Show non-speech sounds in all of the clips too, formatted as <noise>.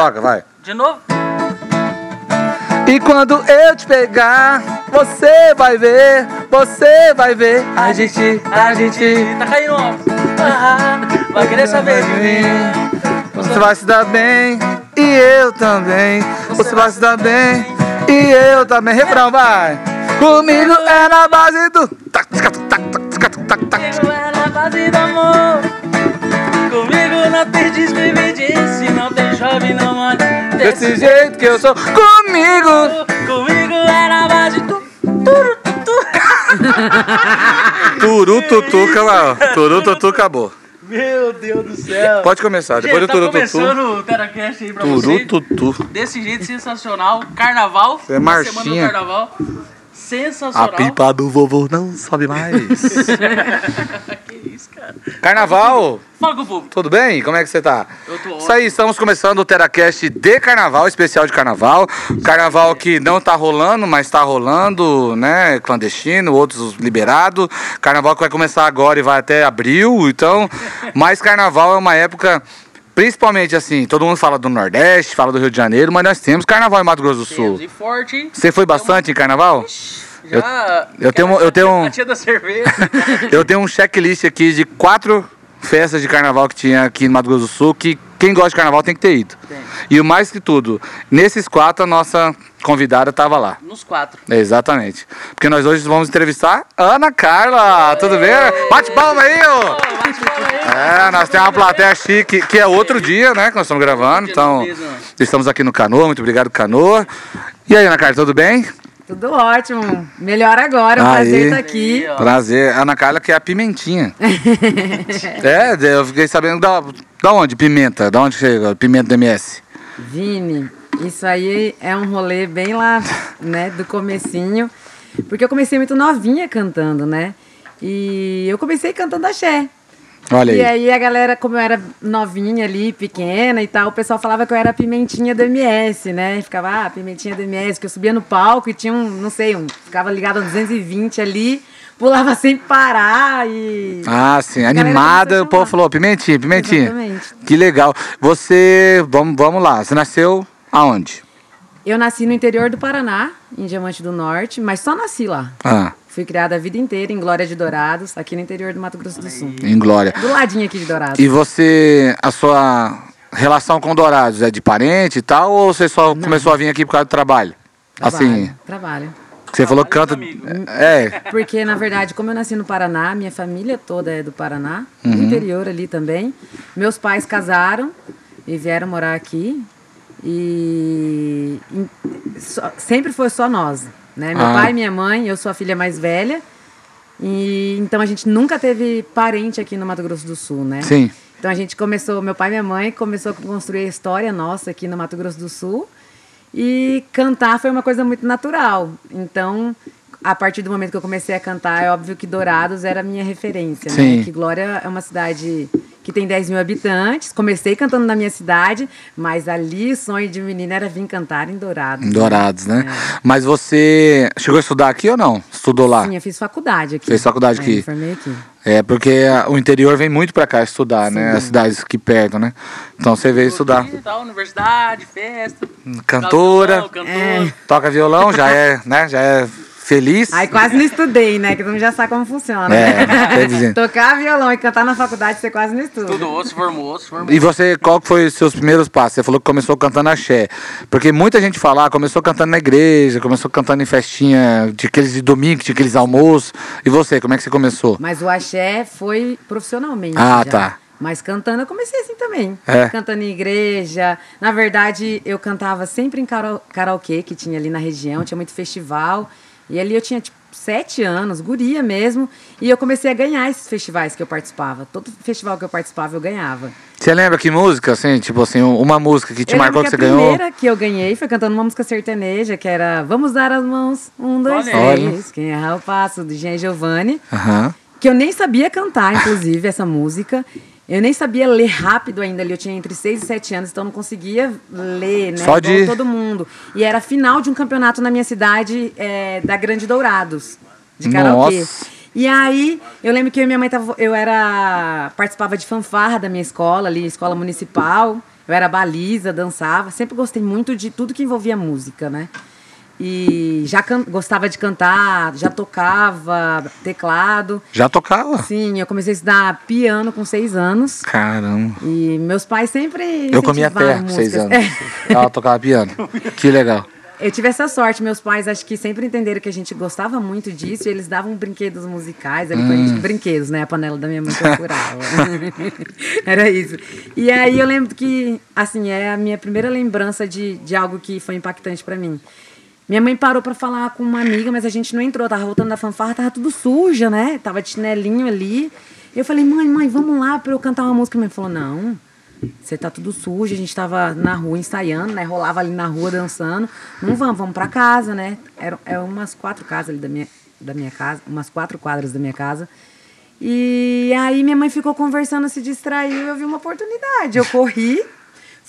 Toca, vai. De novo? E quando eu te pegar, você vai ver, você vai ver. A gente, a gente. Tá caindo, ó. Ah, vai querer saber de mim. Você vai se dar bem, e eu também. Você vai se dar bem, e eu também. Refrão, vai. Comigo é na base do. tac, tac, tac, tac, tac, tac, tac. Comigo é na base do amor. Não tem despedidice, não tem não mole. Desse jeito que eu sou. Comigo. Comigo é na base do. Turu, tutu. Turu, <laughs> tutu, acabou. Turu, tutu, acabou. Meu Deus do céu. Pode começar, depois Gente, do tá turu, tutu. começando o Teracast aí pra Turu, vocês. tutu. Desse jeito sensacional. Carnaval. Você é marchinha. Semana do carnaval. A Sensacional. pipa do vovô não sobe mais. <laughs> que isso, cara. Carnaval, Fala com o público. tudo bem? Como é que você tá? Eu tô Isso aí, estamos começando o Teracast de carnaval, especial de carnaval. Carnaval que não tá rolando, mas tá rolando, né? Clandestino, outros liberado. Carnaval que vai começar agora e vai até abril. Então, mas carnaval é uma época. Principalmente assim, todo mundo fala do Nordeste, fala do Rio de Janeiro, mas nós temos carnaval em Mato Grosso do Sul. Temos e forte, hein? Você foi bastante em carnaval? Já. eu tenho- aquela eu tenho um-. <laughs> Eu tenho um checklist aqui de quatro festas de carnaval que tinha aqui no Mato Grosso do Sul que quem gosta de carnaval tem que ter ido. Tem. E o mais que tudo, nesses quatro a nossa convidada estava lá. Nos quatro. Exatamente. Porque nós hoje vamos entrevistar Ana Carla. Tudo bem? Bate palma aí, Ô, ô! bate palma aí. É, nós temos uma plateia chique, que é outro dia, né, que nós estamos gravando. Então, mesmo. estamos aqui no Canoa. Muito obrigado, Canoa. E aí, Ana Carla, tudo bem? Tudo ótimo. Melhor agora, um Aí. prazer estar aqui. Prazer. Ana Carla, que é a pimentinha. <laughs> é, eu fiquei sabendo da, da onde? Pimenta. Da onde chega? Pimenta do MS. Vini, isso aí é um rolê bem lá, né, do comecinho. Porque eu comecei muito novinha cantando, né? E eu comecei cantando axé. Olha E aí. aí a galera, como eu era novinha ali, pequena e tal, o pessoal falava que eu era a pimentinha do MS, né? Ficava, ah, pimentinha do MS, que eu subia no palco e tinha um, não sei, um, ficava ligado a 220 ali, pulava sem parar e... Ah, sim. Animada, o povo falou, pimentinha, pimentinha. Exatamente. Que legal. Você, vamos, vamos lá, você nasceu aonde? Eu nasci no interior do Paraná, em Diamante do Norte, mas só nasci lá. Ah, Fui criada a vida inteira em Glória de Dourados, aqui no interior do Mato Grosso do Sul. em Glória. Do ladinho aqui de Dourados. E você, a sua relação com Dourados é de parente e tal, ou você só começou a vir aqui por causa do trabalho? Assim, Trabalho. Você falou que canta... Dos É, Porque, na verdade, como eu nasci no Paraná, minha família toda é do Paraná, Uhum. do interior ali também. Meus pais casaram e vieram morar aqui. E só- sempre foi só nós, né? Meu Ah. pai, minha mãe, eu sou a filha mais velha. E então a gente nunca teve parente aqui no Mato Grosso do Sul, né? sim. Então a gente começou, meu pai e minha mãe começou a construir a história nossa aqui no Mato Grosso do Sul. E cantar foi uma coisa muito natural. Então, a partir do momento que eu comecei a cantar, é óbvio que Dourados era a minha referência, Sim. né? Que Glória é uma cidade que tem 10 mil habitantes. Comecei cantando na minha cidade, mas ali o sonho de menina era vir cantar em Dourados. Em Dourados, né? Mas você chegou a estudar aqui ou não? Estudou lá? Sim, eu fiz faculdade aqui. Fez faculdade É, aqui. me formei aqui. É, porque o interior vem muito pra cá estudar, né? As cidades aqui perto, né? Então você veio estudar. Tal, universidade, festa. Cantora, Cantor. É. toca violão, já é, né? Já é feliz. Aí quase não estudei, né? Que todo mundo já sabe como funciona. É, quer dizer. <laughs> Tocar violão e cantar na faculdade, você quase não estuda. Estudou, se formou, se formou. E você, qual que foi os seus primeiros passos? Você falou que começou cantando axé. Porque muita gente fala, ah, começou cantando na igreja, começou cantando em festinha, de aqueles de domingo, de aqueles almoços. E você, como é que você começou? Mas o axé foi profissionalmente. Ah, já. tá. Mas cantando eu comecei assim também. É. Cantando em igreja. Na verdade, eu cantava sempre em kara- karaokê que tinha ali na região, tinha muito festival. E ali eu tinha, tipo, sete anos, guria mesmo. E eu comecei a ganhar esses festivais que eu participava. Todo festival que eu participava, eu ganhava. Você lembra que música, assim, tipo assim, uma música que te eu marcou que que você a ganhou? primeira que eu ganhei foi cantando uma música sertaneja, que era Vamos Dar as Mãos, um, dois, Olha três. Quem errar o passo, do Jean Giovanni. Que eu nem sabia cantar, inclusive, essa música. Eu nem sabia ler rápido ainda ali. Eu tinha entre 6 e 7 anos, então eu não conseguia ler, né? Só de- todo mundo. E era final de um campeonato na minha cidade, é, da Grande Dourados, de karaokê. Nossa. E aí, eu lembro que eu e minha mãe tava, eu era participava de fanfarra da minha escola ali, escola municipal. Eu era baliza, dançava, sempre gostei muito de tudo que envolvia música, né? E já gostava de cantar, já tocava teclado. Já tocava? Sim, eu comecei a estudar piano com seis anos. Caramba. E meus pais sempre. Eu comia terra com seis anos. É. <laughs> Ela tocava piano. Que legal. Eu tive essa sorte, meus pais acho que sempre entenderam que a gente gostava muito disso e eles davam brinquedos musicais, ali pra Hum. gente, brinquedos, né? A panela da minha mãe furava. <laughs> Era isso. E aí eu lembro que, assim, é a minha primeira lembrança de, de algo que foi impactante pra mim. Minha mãe parou pra falar com uma amiga, mas a gente não entrou, tava voltando da fanfarra, tava tudo suja, né? Tava de chinelinho ali. Eu falei, mãe, mãe, vamos lá pra eu cantar uma música. Minha mãe falou, não, você tá tudo sujo, a gente tava na rua ensaiando, né? Rolava ali na rua dançando. Não vamos, vamos pra casa, né? Eram eram umas quatro casas ali da minha, da minha casa, umas quatro quadras da minha casa. E aí minha mãe ficou conversando, se distraiu, eu vi uma oportunidade. Eu corri,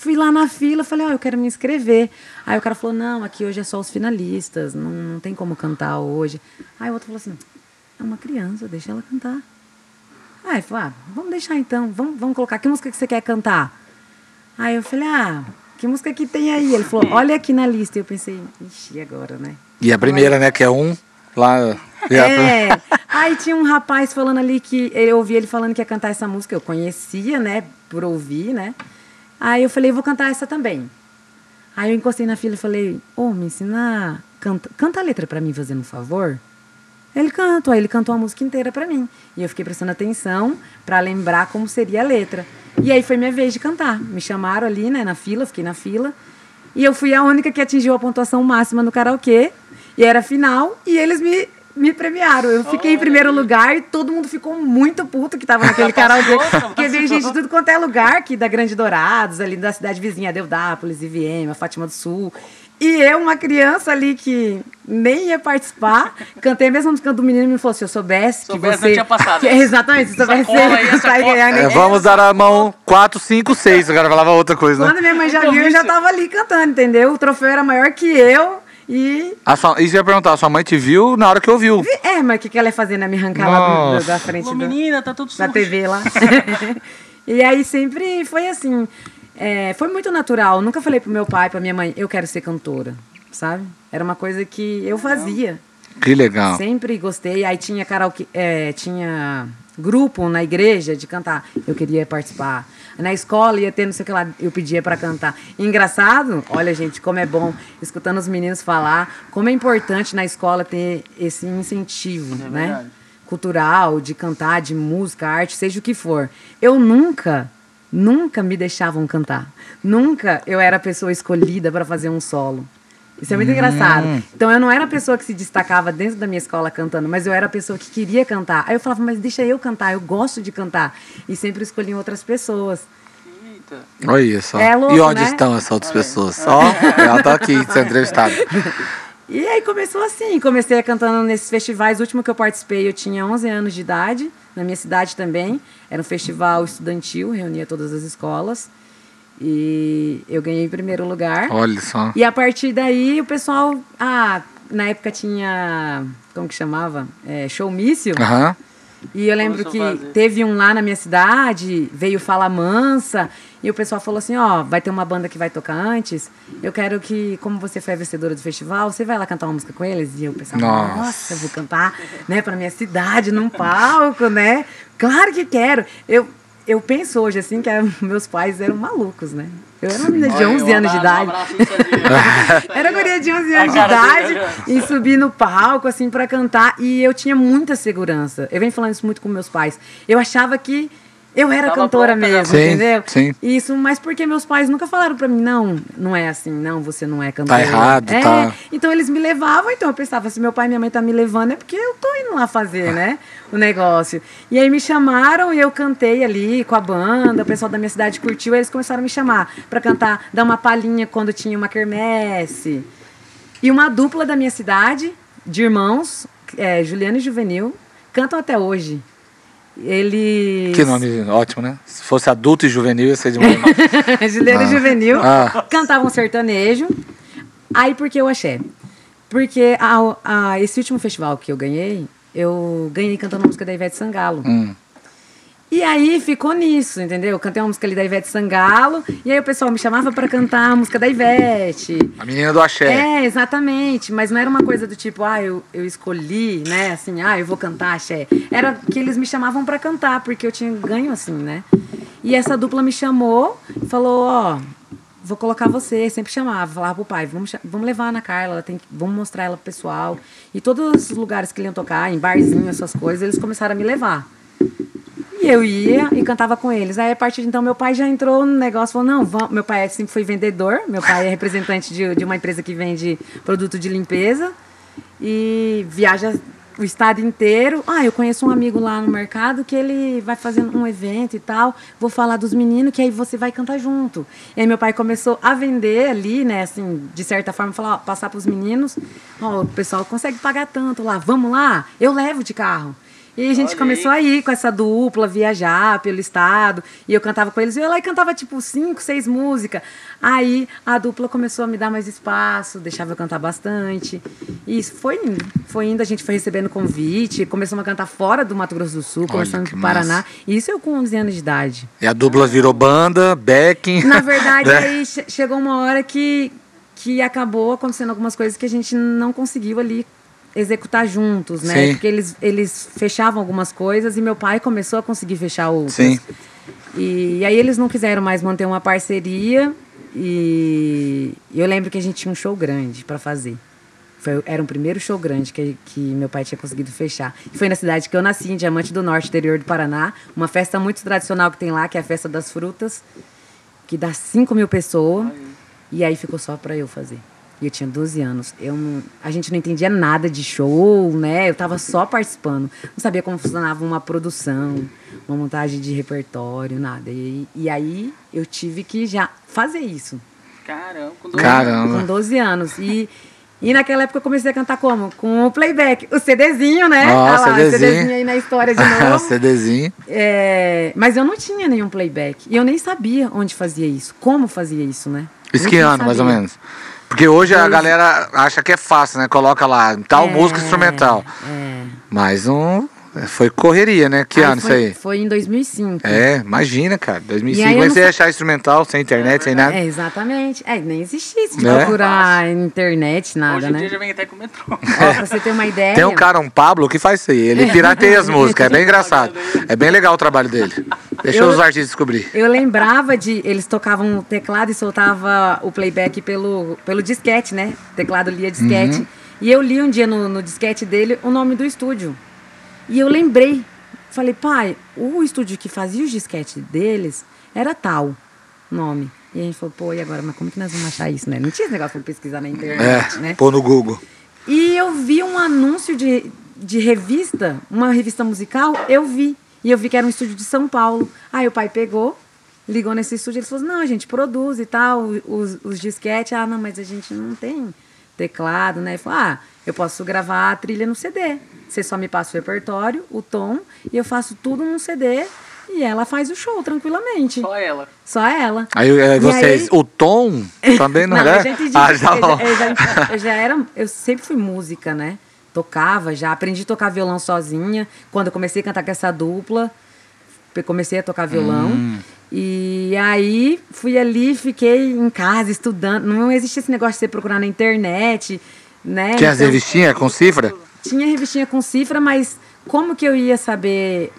fui lá na fila, falei, ó, eu quero me inscrever. Aí o cara falou, não, aqui hoje é só os finalistas, não, não tem como cantar hoje. Aí o outro falou assim, é uma criança, deixa ela cantar. Aí eu falei, ah, vamos deixar então, vamos, vamos colocar, que música que você quer cantar? Aí eu falei, ah, que música que tem aí? Ele falou, olha aqui na lista. E eu pensei, ixi, agora, né? E a primeira, né, que é um, lá... É. Aí tinha um rapaz falando ali que eu ouvi ele falando que ia cantar essa música, eu conhecia, né, por ouvir, né? Aí eu falei, vou cantar essa também. Aí eu encostei na fila e falei, ô, me ensina, canta, canta a letra pra mim, fazendo um favor. Ele cantou, aí ele cantou a música inteira pra mim. E eu fiquei prestando atenção pra lembrar como seria a letra. E aí foi minha vez de cantar. Me chamaram ali, né, na fila, fiquei na fila. E eu fui a única que atingiu a pontuação máxima no karaokê. E era final, e eles me, me premiaram. Eu fiquei em primeiro lugar e todo mundo ficou muito puto que tava naquele karaokê. Porque veio gente de tudo quanto é lugar, aqui da Grande Dourados, ali da cidade vizinha, Deudápolis, IVM, a Fátima do Sul. E eu, uma criança ali que nem ia participar, cantei a mesma música do menino e me falou: se eu soubesse, Soubesse, que você. não tinha passado. <laughs> Que- exatamente, se soubesse, você ganhar. É, vamos dar a mão 4, 5, 6. O cara falava outra coisa, né? Quando minha mãe já viu, eu já tava ali cantando, entendeu? O troféu era maior que eu. E. A sua, isso eu ia perguntar, a sua mãe te viu na hora que ouviu. É, mas o que, que ela ia fazer, né? Me arrancar lá do- Nossa. da frente do, menina, tá tudo da sujo. TV lá. <laughs> e aí sempre foi assim. é, foi muito natural. Nunca falei pro meu pai, pra minha mãe, eu quero ser cantora, sabe? Era uma coisa que eu fazia. Que legal. Sempre gostei. Aí tinha karaokê, é, tinha grupo na igreja de cantar. Eu queria participar. Na escola ia ter não sei o que lá, eu pedia para cantar. Engraçado, olha gente, como é bom escutando os meninos falar, como é importante na escola ter esse incentivo, né? verdade. Cultural, de cantar, de música, arte, seja o que for. Eu nunca, nunca me deixavam cantar. Nunca eu era a pessoa escolhida para fazer um solo. Isso é muito engraçado. Então eu não era a pessoa que se destacava dentro da minha escola cantando, mas eu era a pessoa que queria cantar. Aí eu falava, mas deixa eu cantar, eu gosto de cantar. E sempre escolhiam outras pessoas. Eita. Olha só. É louco, e onde né? estão essas outras pessoas? Ó, ela tá aqui sendo entrevistada. <laughs> E aí começou assim, comecei a cantando nesses festivais. O último que eu participei, eu tinha 11 anos de idade, na minha cidade também. Era um festival estudantil, reunia todas as escolas. E eu ganhei em primeiro lugar. Olha só. E a partir daí o pessoal. Ah, na época tinha. Como que chamava? É, showmício. Aham. E eu lembro que fazer. teve um lá na minha cidade, veio Fala Mansa, e o pessoal falou assim, ó, vai ter uma banda que vai tocar antes, eu quero que, como você foi a vencedora do festival, você vai lá cantar uma música com eles? E eu pensava, Nossa. nossa, eu vou cantar, né, pra minha cidade, num palco, né? Claro que quero. Eu, eu penso hoje, assim, que <laughs> meus pais eram malucos, né? Eu era uma menina de Olha, 11 um <laughs> anos de idade. Um. Era guria de 11 anos de idade e subi no palco, assim, pra cantar. E eu tinha muita segurança. Eu venho falando isso muito com meus pais. Eu achava que eu era Tava cantora pronta, mesmo, Sim, entendeu? sim. Isso, mas porque meus pais nunca falaram pra mim, não, não é assim, não, você não é cantora. errado, é, tá. Então eles me levavam, então eu pensava, se meu pai e minha mãe tá me levando, é porque eu tô indo lá fazer, né, o negócio. E aí me chamaram e eu cantei ali com a banda, o pessoal da minha cidade curtiu, aí eles começaram a me chamar pra cantar, dar uma palhinha quando tinha uma quermesse. E uma dupla da minha cidade, de irmãos, é, Juliano e Juvenil, cantam até hoje. Eles. Que nome ótimo, né? Se fosse adulto e juvenil, ia ser demais. <laughs> Juliano e Juvenil Ah. cantavam sertanejo. Aí por que eu achei? Porque a- a- esse último festival que eu ganhei, eu ganhei cantando a música da Ivete Sangalo. Hum. E aí ficou nisso, entendeu? Eu cantei uma música ali da Ivete Sangalo, e aí o pessoal me chamava pra cantar a música da Ivete. A menina do axé. É, exatamente. Mas não era uma coisa do tipo, ah, eu, eu escolhi, né? Assim, ah, eu vou cantar axé. Era que eles me chamavam pra cantar, porque eu tinha ganho assim, né? E essa dupla me chamou e falou, ó, vou colocar você. Sempre chamava, falava pro pai, vamos, vamos levar a Ana Carla, ela tem, que- vamos mostrar ela pro pessoal. E todos os lugares que ele iam tocar, em barzinho, essas coisas, eles começaram a me levar. E eu ia e cantava com eles. Aí, a partir de então, meu pai já entrou no negócio, falou, não, vamos. Meu pai sempre foi vendedor, meu pai é representante de, de uma empresa que vende produto de limpeza e viaja o estado inteiro. Ah, eu conheço um amigo lá no mercado que ele vai fazendo um evento e tal. Vou falar dos meninos que aí você vai cantar junto. E aí meu pai começou a vender ali, né, assim, de certa forma, falar, ó, passar para os meninos. Ó, o pessoal consegue pagar tanto lá. Vamos lá? Eu levo de carro. E a gente começou aí. a ir com essa dupla, viajar pelo estado. E eu cantava com eles. E eu ia lá e cantava tipo cinco, seis músicas. Aí a dupla começou a me dar mais espaço, deixava eu cantar bastante. E isso foi indo. Foi indo, a gente foi recebendo convite. Começamos a cantar fora do Mato Grosso do Sul, começando que do Paraná. massa. E isso eu com 11 anos de idade. E a dupla virou banda, backing. Na verdade, <laughs> aí che- chegou uma hora que, que acabou acontecendo algumas coisas que a gente não conseguiu ali executar juntos, né? Sim. Porque eles, eles fechavam algumas coisas e meu pai começou a conseguir fechar outras. Sim. E, aí eles não quiseram mais manter uma parceria e eu lembro que a gente tinha um show grande para fazer. Foi, era um primeiro show grande que, que meu pai tinha conseguido fechar. E foi na cidade que eu nasci, em Diamante do Norte, interior do Paraná. Uma festa muito tradicional que tem lá, que é a Festa das Frutas, que dá 5 mil pessoas. E aí ficou só para eu fazer. E eu tinha 12 anos. Eu não- a gente não entendia nada de show, né? Eu tava só participando. Não sabia como funcionava uma produção, uma montagem de repertório, nada. E, e aí eu tive que já fazer isso. Caramba, com dois Caramba. Com 12 anos. E, e naquela época eu comecei a cantar como? Com o playback. O CDzinho, né? Ó, Olha lá, o CDzinho. CDzinho aí na história de <laughs> novo. CDzinho. É, mas eu não tinha nenhum playback. E eu nem sabia onde fazia isso, como fazia isso, né? Isso que ano, mais ou sabia. menos? Porque hoje a galera acha que é fácil, né? Coloca lá tal É, música instrumental. É. Mas não. Foi correria, né? Que ano foi, isso aí? Foi em 2005. É, imagina, cara. 2005 E aí eu vai não você sa- achar instrumental, sem internet, sem nada. É, exatamente. É, nem existia isso de É. procurar internet, nada, Hoje em né? dia já vem até com o metrô. Ó, pra você ter uma ideia. Tem um cara, um Pablo, que faz isso aí. Ele pirateia as <laughs> músicas. É bem engraçado. É bem legal o trabalho dele. Deixa Eu- os artistas descobrir. Eu lembrava de. Eles tocavam o teclado e soltava o playback pelo, pelo disquete, né? O teclado lia disquete. Uhum. E eu li um dia no, no disquete dele o nome do estúdio. E eu lembrei. Falei, pai, o estúdio que fazia os disquetes deles era tal nome. E a gente falou, pô, e agora? Mas como que nós vamos achar isso, né? Não tinha esse negócio pra pesquisar na internet, É, né? pôr no Google. E eu vi um anúncio de, de revista, uma revista musical, eu vi. E eu vi que era um estúdio de São Paulo. Aí o pai pegou, ligou nesse estúdio, ele falou: não, a gente produz e tal, os, os disquetes. Ah, não, mas a gente não tem teclado, né? Ele falou: ah, eu posso gravar a trilha no CD. Você só me passa o repertório, o tom, e eu faço tudo num CD. E ela faz o show tranquilamente. Só ela. Só ela. Aí é, E vocês, aí- o tom também não, não, é? entendi. Ah, já eu, já, eu, já, eu já era. Eu sempre fui música, né? Tocava já. Aprendi a tocar violão sozinha. Quando eu comecei a cantar com essa dupla, comecei a tocar violão. Hum. E aí fui ali, fiquei em casa estudando. Não existia esse negócio de você procurar na internet, né? Tinha as Então, revistinhas com cifra? Tinha revistinha com cifra, mas como que eu ia saber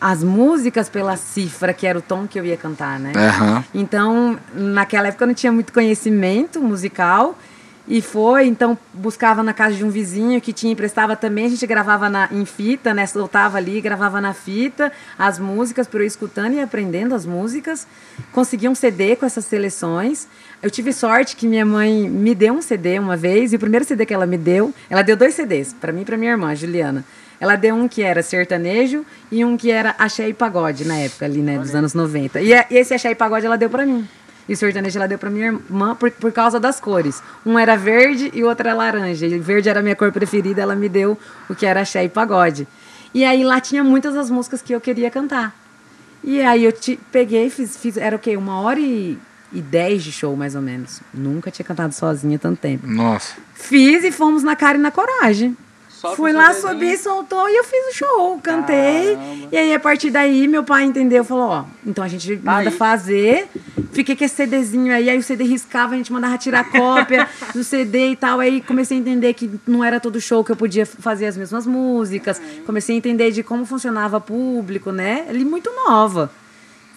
as músicas pela cifra, que era o tom que eu ia cantar, né? Aham. Então, naquela época eu não tinha muito conhecimento musical. E foi, então buscava na casa de um vizinho que tinha, emprestava também, a gente gravava na, em fita, né? Soltava ali, gravava na fita as músicas para eu escutando e aprendendo as músicas. Consegui um CD com essas seleções. Eu tive sorte que minha mãe me deu um CD uma vez, e o primeiro CD que ela me deu, ela deu dois CDs, para mim e para minha irmã, Juliana. Ela deu um que era sertanejo e um que era axé e pagode na época ali, né, dos anos 90. E, a- e esse axé e pagode ela deu para mim. E o sertanejo ela deu pra minha irmã por, por causa das cores. Um era verde e o outro era laranja. E verde era a minha cor preferida, ela me deu o que era axé e pagode. E aí lá tinha muitas das músicas que eu queria cantar. E aí eu te, peguei, fiz, fiz. Era o quê? Uma hora e, e dez de show, mais ou menos. Nunca tinha cantado sozinha tanto tempo. Nossa. Fiz e fomos na cara e na coragem. Só Fui lá, subi, soltou e eu fiz o show, cantei. Caramba. E aí, a partir daí, meu pai entendeu, falou, ó, então a gente manda aí. fazer. Fiquei com esse CDzinho aí, aí o CD riscava, a gente mandava tirar cópia <laughs> do CD e tal. Aí comecei a entender que não era todo show que eu podia fazer as mesmas músicas. Comecei a entender de como funcionava público, né? Ali muito nova.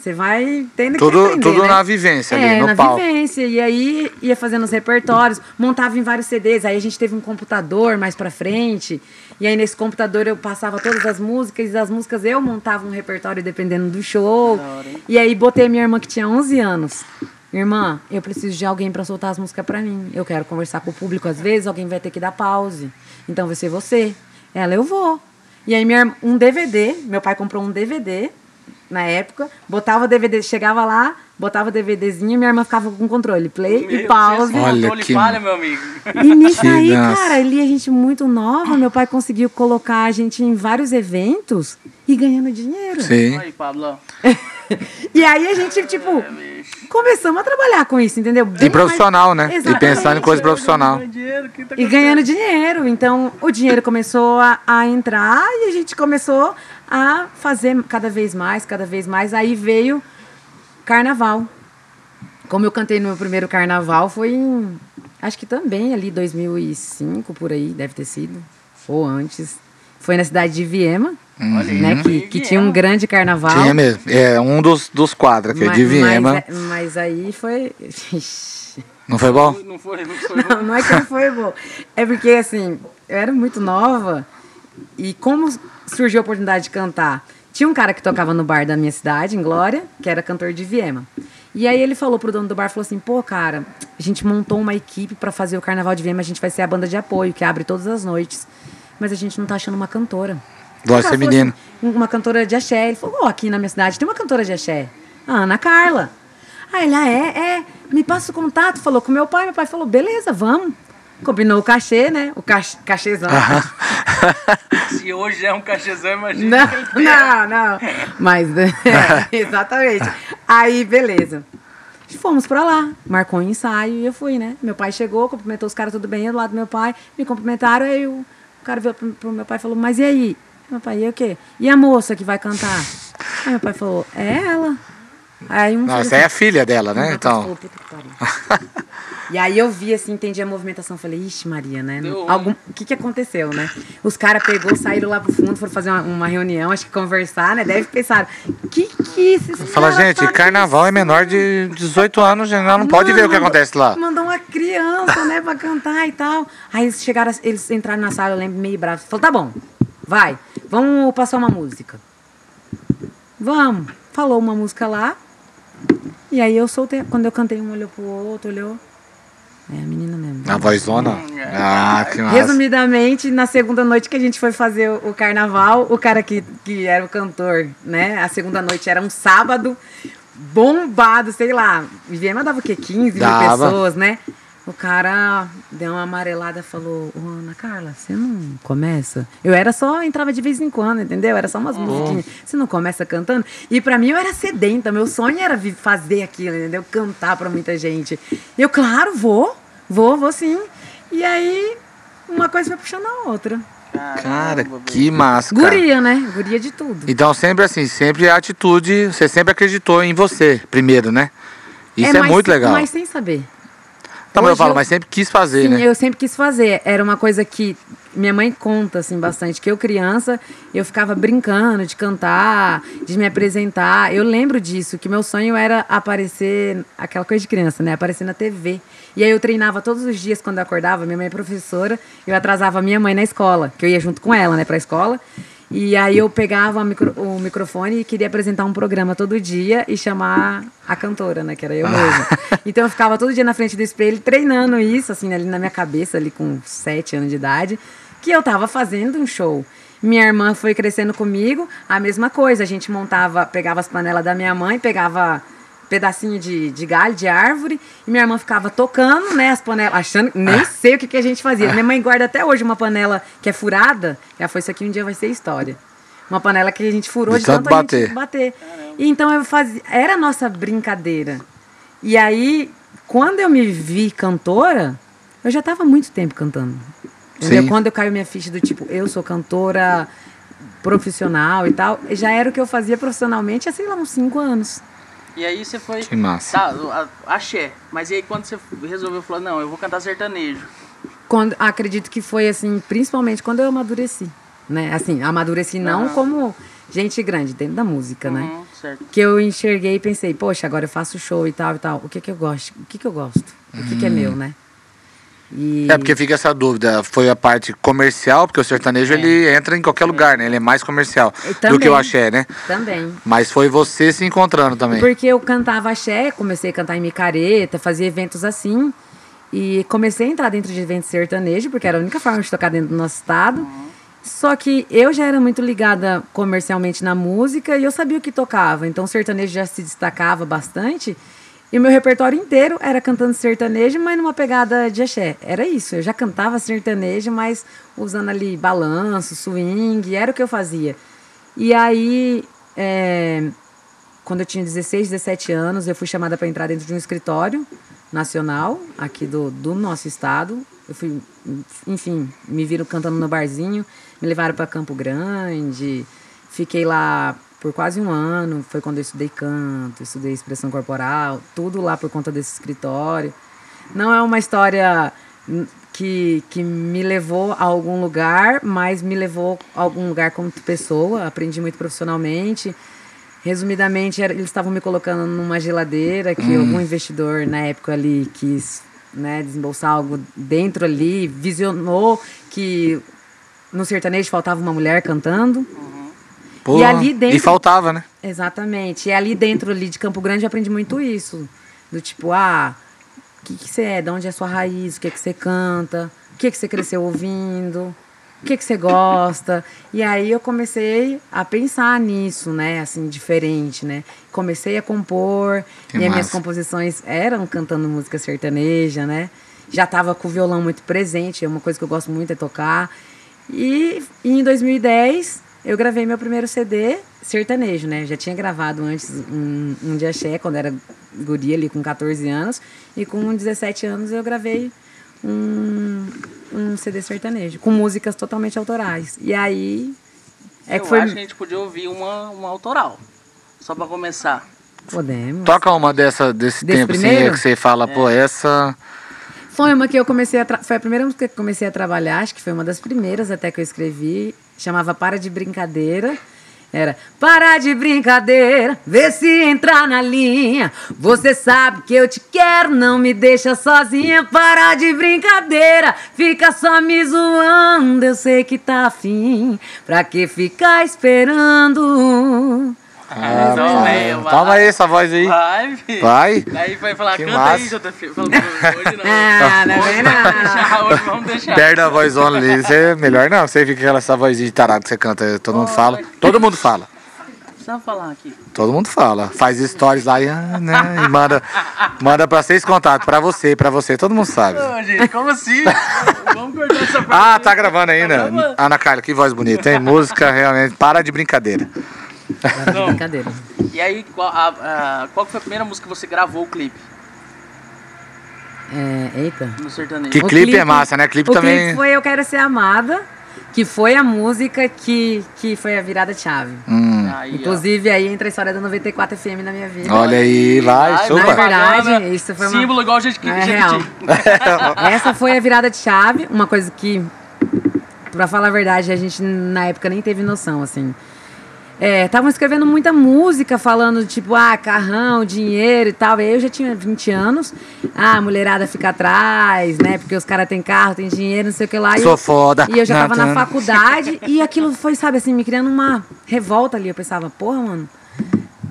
Você vai tendo Tudo- que aprender, tudo né? na vivência ali, é, no na palco. vivência. E aí ia fazendo os repertórios, montava em vários CDs. Aí a gente teve um computador mais pra frente. E aí nesse computador eu passava todas as músicas. E das músicas eu montava um repertório dependendo do show. Hora? E aí botei minha irmã que tinha 11 anos. Irmã, eu preciso de alguém pra soltar as músicas pra mim. Eu quero conversar com o público às vezes, alguém vai ter que dar pause. Então vai ser você. Ela, eu vou. E aí minha, irmã- um DVD, meu pai comprou um DVD na época, botava o DVD, chegava lá, botava o DVDzinho e minha irmã ficava com controle, play Meu e Deus, pause. esse Olha controle que- falha, meu amigo. E <laughs> nisso Que aí, dança. cara, ali a gente muito nova, meu pai conseguiu colocar a gente em vários eventos e ganhando dinheiro. Sim. Aí, Pablo. <laughs> E aí a gente, tipo, começamos a trabalhar com isso, entendeu? Bem E profissional, mais- né? E Exatamente. pensando em coisa profissional. Dinheiro, que tá E ganhando dinheiro. Então, o dinheiro começou a, a entrar e a gente começou a fazer cada vez mais, cada vez mais. Aí veio carnaval. Como eu cantei no meu primeiro carnaval, foi em. Acho que também ali, 2005, por aí, deve ter sido. Ou antes. Foi na cidade de Viema, Uhum. Né? Que, que tinha um grande carnaval. Tinha mesmo. É um dos, dos quadros aqui, Mas- de Viema. Mas, é- mas aí foi. Não foi bom? Não foi, não foi. Não, não é que não foi bom. É porque, assim, eu era muito nova e como surgiu a oportunidade de cantar, tinha um cara que tocava no bar da minha cidade, em Glória, que era cantor de Viema. E aí ele falou pro dono do bar, falou assim, pô, cara, a gente montou uma equipe pra fazer o Carnaval de Viema, a gente vai ser a banda de apoio, que abre todas as noites. Mas a gente não tá achando uma cantora. Menino. assim, uma cantora de axé. Ele falou, ó, aqui na minha cidade tem uma cantora de axé. A Ana Carla. Aí ele, ah, é, é, me passa o contato. Falou com meu pai, meu pai falou, beleza, vamos. Combinou o cachê, né? O cach cachêzão. <laughs> Se hoje é um cachezão, imagina. Não, não, não. Mas, <laughs> é, exatamente. Aí, beleza. Fomos pra lá, marcou um ensaio e eu fui, né? Meu pai chegou, cumprimentou os caras tudo bem, eu do lado do meu pai, me cumprimentaram, aí o cara veio pro, pro meu pai e falou, mas e aí? Meu pai, e o quê? E a moça que vai cantar? Aí meu pai falou, é ela. Aí um Não, falou essa é a assim, filha dela, né? meu pai Então. E aí eu vi, assim, entendi a movimentação. Falei, ixi, Maria, né? Algum... O que que aconteceu, né? Os caras pegou, saíram lá pro fundo, foram fazer uma, uma reunião, acho que conversar, né? Deve pensar, que que esses Fala, gente, tá carnaval é menor de 18 anos, gente. Ela não pode ver o que acontece lá. Mandou uma criança, né, pra cantar e tal. Aí eles chegaram, eles entraram na sala, eu lembro, meio bravos. Falou, tá bom, vai, vamos passar uma música. Vamos. Falou uma música lá. E aí eu soltei, quando eu cantei, um olhou pro outro, olhou. É a menina mesmo. A vozona? Ah, que massa. Resumidamente, na segunda noite que a gente foi fazer o carnaval, o cara que, que era o cantor, né? A segunda noite era um sábado, bombado, sei lá. Viema dava o quê? 15 mil Dava. pessoas, né? O cara deu uma amarelada e falou, Ô, Ana Carla, você não começa? Eu era só, entrava de vez em quando, entendeu? Era só umas musiquinhas. Você não começa cantando? E pra mim eu era sedenta, meu sonho era fazer aquilo, entendeu? Cantar pra muita gente. E eu, claro, vou, vou, vou sim. E aí, uma coisa vai puxando a outra. Cara, Caramba, que massa, cara. Guria, né? Guria de tudo. Então sempre assim, sempre a atitude, você sempre acreditou em você primeiro, né? Isso é, mas muito legal. Mas sem saber. Não, mas eu falo, eu- mas sempre quis fazer, Sim, né? eu sempre quis fazer. Era uma coisa que minha mãe conta assim bastante, que eu criança, eu ficava brincando de cantar, de me apresentar. Eu lembro disso, que meu sonho era aparecer, aquela coisa de criança, né? Aparecer na TV. E aí eu treinava todos os dias quando eu acordava, minha mãe é professora, eu atrasava minha mãe na escola, que eu ia junto com ela, né, pra escola. E aí eu pegava o, micro- o microfone e queria apresentar um programa todo dia e chamar a cantora, né? Que era eu mesma. <laughs> Então eu ficava todo dia na frente do espelho treinando isso, assim, ali na minha cabeça, ali com sete anos de idade, que eu tava fazendo um show. Minha irmã foi crescendo comigo, a mesma coisa. A gente montava, pegava as panelas da minha mãe, pegava pedacinho de, de galho, de árvore, e minha irmã ficava tocando, né, as panelas, achando, nem sei o que, que a gente fazia. Minha mãe guarda até hoje uma panela que é furada, já foi isso aqui, um dia vai ser história. Uma panela que a gente furou De de, tanto tanto a gente bater. bater. E então eu fazia, era a nossa brincadeira. E aí, quando eu me vi cantora, eu já estava muito tempo cantando. Quando eu caiu minha ficha do tipo, eu sou cantora profissional e tal, já era o que eu fazia profissionalmente há, sei lá, uns cinco anos. E aí você foi. Que massa. Tá, axé. Mas e aí quando você resolveu falar, não, eu vou cantar sertanejo. Quando, acredito que foi assim, principalmente quando eu amadureci, né? Assim, amadureci não como gente grande, dentro da música, né? Uhum, certo. Que eu enxerguei e pensei, poxa, agora eu faço show e tal e tal. O que que eu gosto? O que que eu gosto? O que que é meu, né? E... É, porque fica essa dúvida. Foi a parte comercial, porque o sertanejo ele entra em qualquer lugar, né? Ele é mais comercial E do também. que o axé, né? Também. Mas foi você se encontrando também. Porque eu cantava axé, comecei a cantar em micareta, fazia eventos assim. E comecei a entrar dentro de eventos sertanejo, porque era a única forma de tocar dentro do nosso estado. Só que eu já era muito ligada comercialmente na música e eu sabia o que tocava. Então o sertanejo já se destacava bastante. E o meu repertório inteiro era cantando sertanejo, mas numa pegada de axé. Era isso. Eu já cantava sertanejo, mas usando ali balanço, swing, era o que eu fazia. E aí, é, quando eu tinha 16, 17 anos, eu fui chamada para entrar dentro de um escritório nacional aqui do, do nosso estado. Eu fui, enfim, me viram cantando no barzinho, me levaram para Campo Grande, fiquei lá por quase um ano. Foi quando eu estudei canto, estudei expressão corporal, tudo lá por conta desse escritório. Não é uma história hum, que, que me levou a algum lugar, mas me levou a algum lugar como pessoa. Aprendi muito profissionalmente. Resumidamente, eles estavam me colocando numa geladeira que algum investidor na época ali quis né, desembolsar algo dentro ali, visionou que no sertanejo faltava uma mulher cantando. E ali dentro- E faltava, né? Exatamente. E ali dentro ali de Campo Grande eu aprendi muito isso. Do tipo, ah, o que, que você é? De onde é a sua raiz? O que, que você canta? O que, que você cresceu ouvindo? O que, que você gosta? E aí eu comecei a pensar nisso, né? Assim, diferente, né? Comecei a compor. Que e as minhas massa. composições eram cantando música sertaneja, né? Já tava com o violão muito presente, é uma coisa que eu gosto muito é tocar. E, e em 2010 eu gravei meu primeiro CD sertanejo, né? Já tinha gravado antes um, um de axé, quando era guria ali com 14 anos. E com 17 anos eu gravei um, um CD sertanejo, com músicas totalmente autorais. E aí é eu que foi... acho que a gente podia ouvir uma, uma autoral. Só pra começar. Podemos. Toca uma dessa, desse, Desse tempo, assim, primeiro? é que você fala, pô, essa. Foi uma que eu comecei a foi a primeira música que eu comecei a trabalhar, acho que foi uma das primeiras até que eu escrevi, chamava Para de Brincadeira. Era Para de brincadeira, vê se entrar na linha. Você sabe que eu te quero, não me deixa sozinha. Para de brincadeira, fica só me zoando. Eu sei que tá afim, pra que ficar esperando? Ah, Não, tá. vai. Toma aí essa voz aí. Vai, filho. Vai. Aí vai falar, Que canta massa. aí, JF. Fala, hoje não. <laughs> Ah, não é deixar, hoje vamos deixar. Perde a voz only. Você é melhor não. Você fica com aquela essa vozinha de tarado que você canta. Todo mundo fala. Todo mundo fala. Precisa falar aqui. Todo mundo fala. Faz stories lá e, ah, né, e manda, manda pra seis contatos. Pra você, pra você. Todo mundo sabe. Ô, gente, como assim? vamos cortar essa parte. Ah, tá gravando ainda? gravando. Ana Carla, que voz bonita, hein? Música realmente. Para de brincadeira. Não. brincadeira. E aí, qual, a, a- qual foi a primeira música que você gravou o clipe É, eita. no sertanejo? Que O clipe, é massa, né? Clipe o também. clipe foi Eu Quero Ser Amada, que foi a música que, que foi a virada de chave. Hum, Aí, ó. Inclusive, aí entra a história da 94 FM na minha vida. olha aí, vai, Vai, chupa. Na verdade, isso foi uma- Símbolo igual a gente que É real. <laughs> Essa foi a virada de chave, uma coisa que, pra falar a verdade, a gente na época nem teve noção, assim. Estavam escrevendo muita música, falando tipo, ah, carrão, dinheiro e tal. E eu já tinha 20 anos. Ah, a mulherada fica atrás, né? Porque os caras têm carro, têm dinheiro, não sei o que lá. Sou eu- foda. E eu já tava na faculdade <laughs> e aquilo foi, sabe, assim, me criando uma revolta ali. Eu pensava, porra, mano,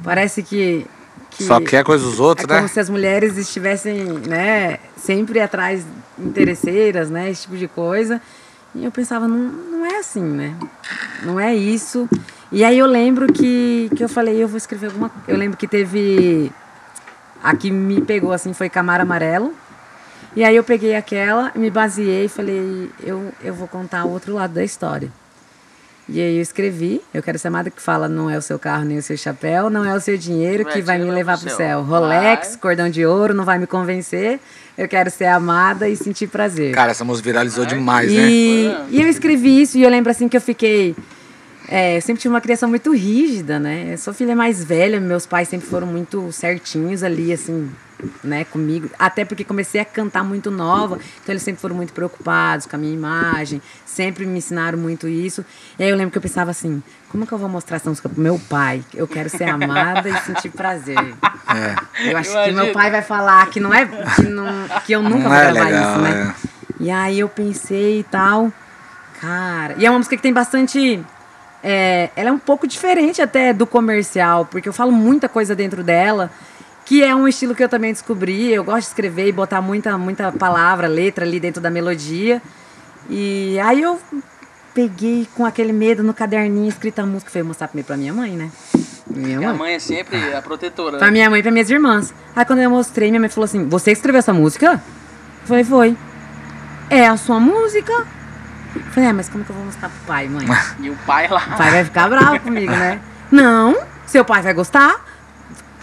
parece que. que Só quer coisa dos é outros, como né? se as mulheres estivessem, né, sempre atrás interesseiras, né, esse tipo de coisa. E eu pensava, não, não é assim, né? Não é isso. E aí eu lembro que, que eu falei, eu vou escrever alguma Eu lembro que teve. A que me pegou assim foi Camaro Amarelo. E aí eu peguei aquela, me baseei e falei, eu, eu vou contar o outro lado da história. E aí eu escrevi, eu quero ser amada que fala não é o seu carro nem o seu chapéu, não é o seu dinheiro Vai que vai te me levar pro céu. céu. Rolex, Vai. cordão de ouro, não vai me convencer. Eu quero ser amada e sentir prazer. Cara, essa música viralizou demais, né? E, e eu escrevi isso e eu lembro assim que eu fiquei. é, eu sempre tive uma criação muito rígida, né? Eu sou filha mais velha, meus pais sempre foram muito certinhos ali, assim, né, comigo. Até porque comecei a cantar muito nova, então eles sempre foram muito preocupados com a minha imagem, sempre me ensinaram muito isso. E aí eu lembro que eu pensava assim: como que eu vou mostrar essa música pro meu pai? Eu quero ser amada e sentir prazer. É. Eu acho que Imagina. meu pai vai falar que não é que, não, que eu nunca Não vou é gravar legal, isso, né? E aí eu pensei e tal. Cara, e é uma música que tem bastante. é, ela é um pouco diferente até do comercial, porque eu falo muita coisa dentro dela, que é um estilo que eu também descobri. Eu gosto de escrever e botar muita, muita palavra, letra ali dentro da melodia. E aí eu peguei com aquele medo no caderninho escrita a música, fui mostrar primeiro pra minha mãe, né? Minha a mãe é sempre a protetora. Pra minha mãe e pra minhas irmãs. Aí quando eu mostrei, minha mãe falou assim: Você que escreveu essa música? Eu falei, foi. É a sua música? Eu falei, é, mas como que eu vou mostrar pro pai, mãe? <laughs> E o pai lá. O pai vai ficar bravo comigo, né? Não, seu pai vai gostar.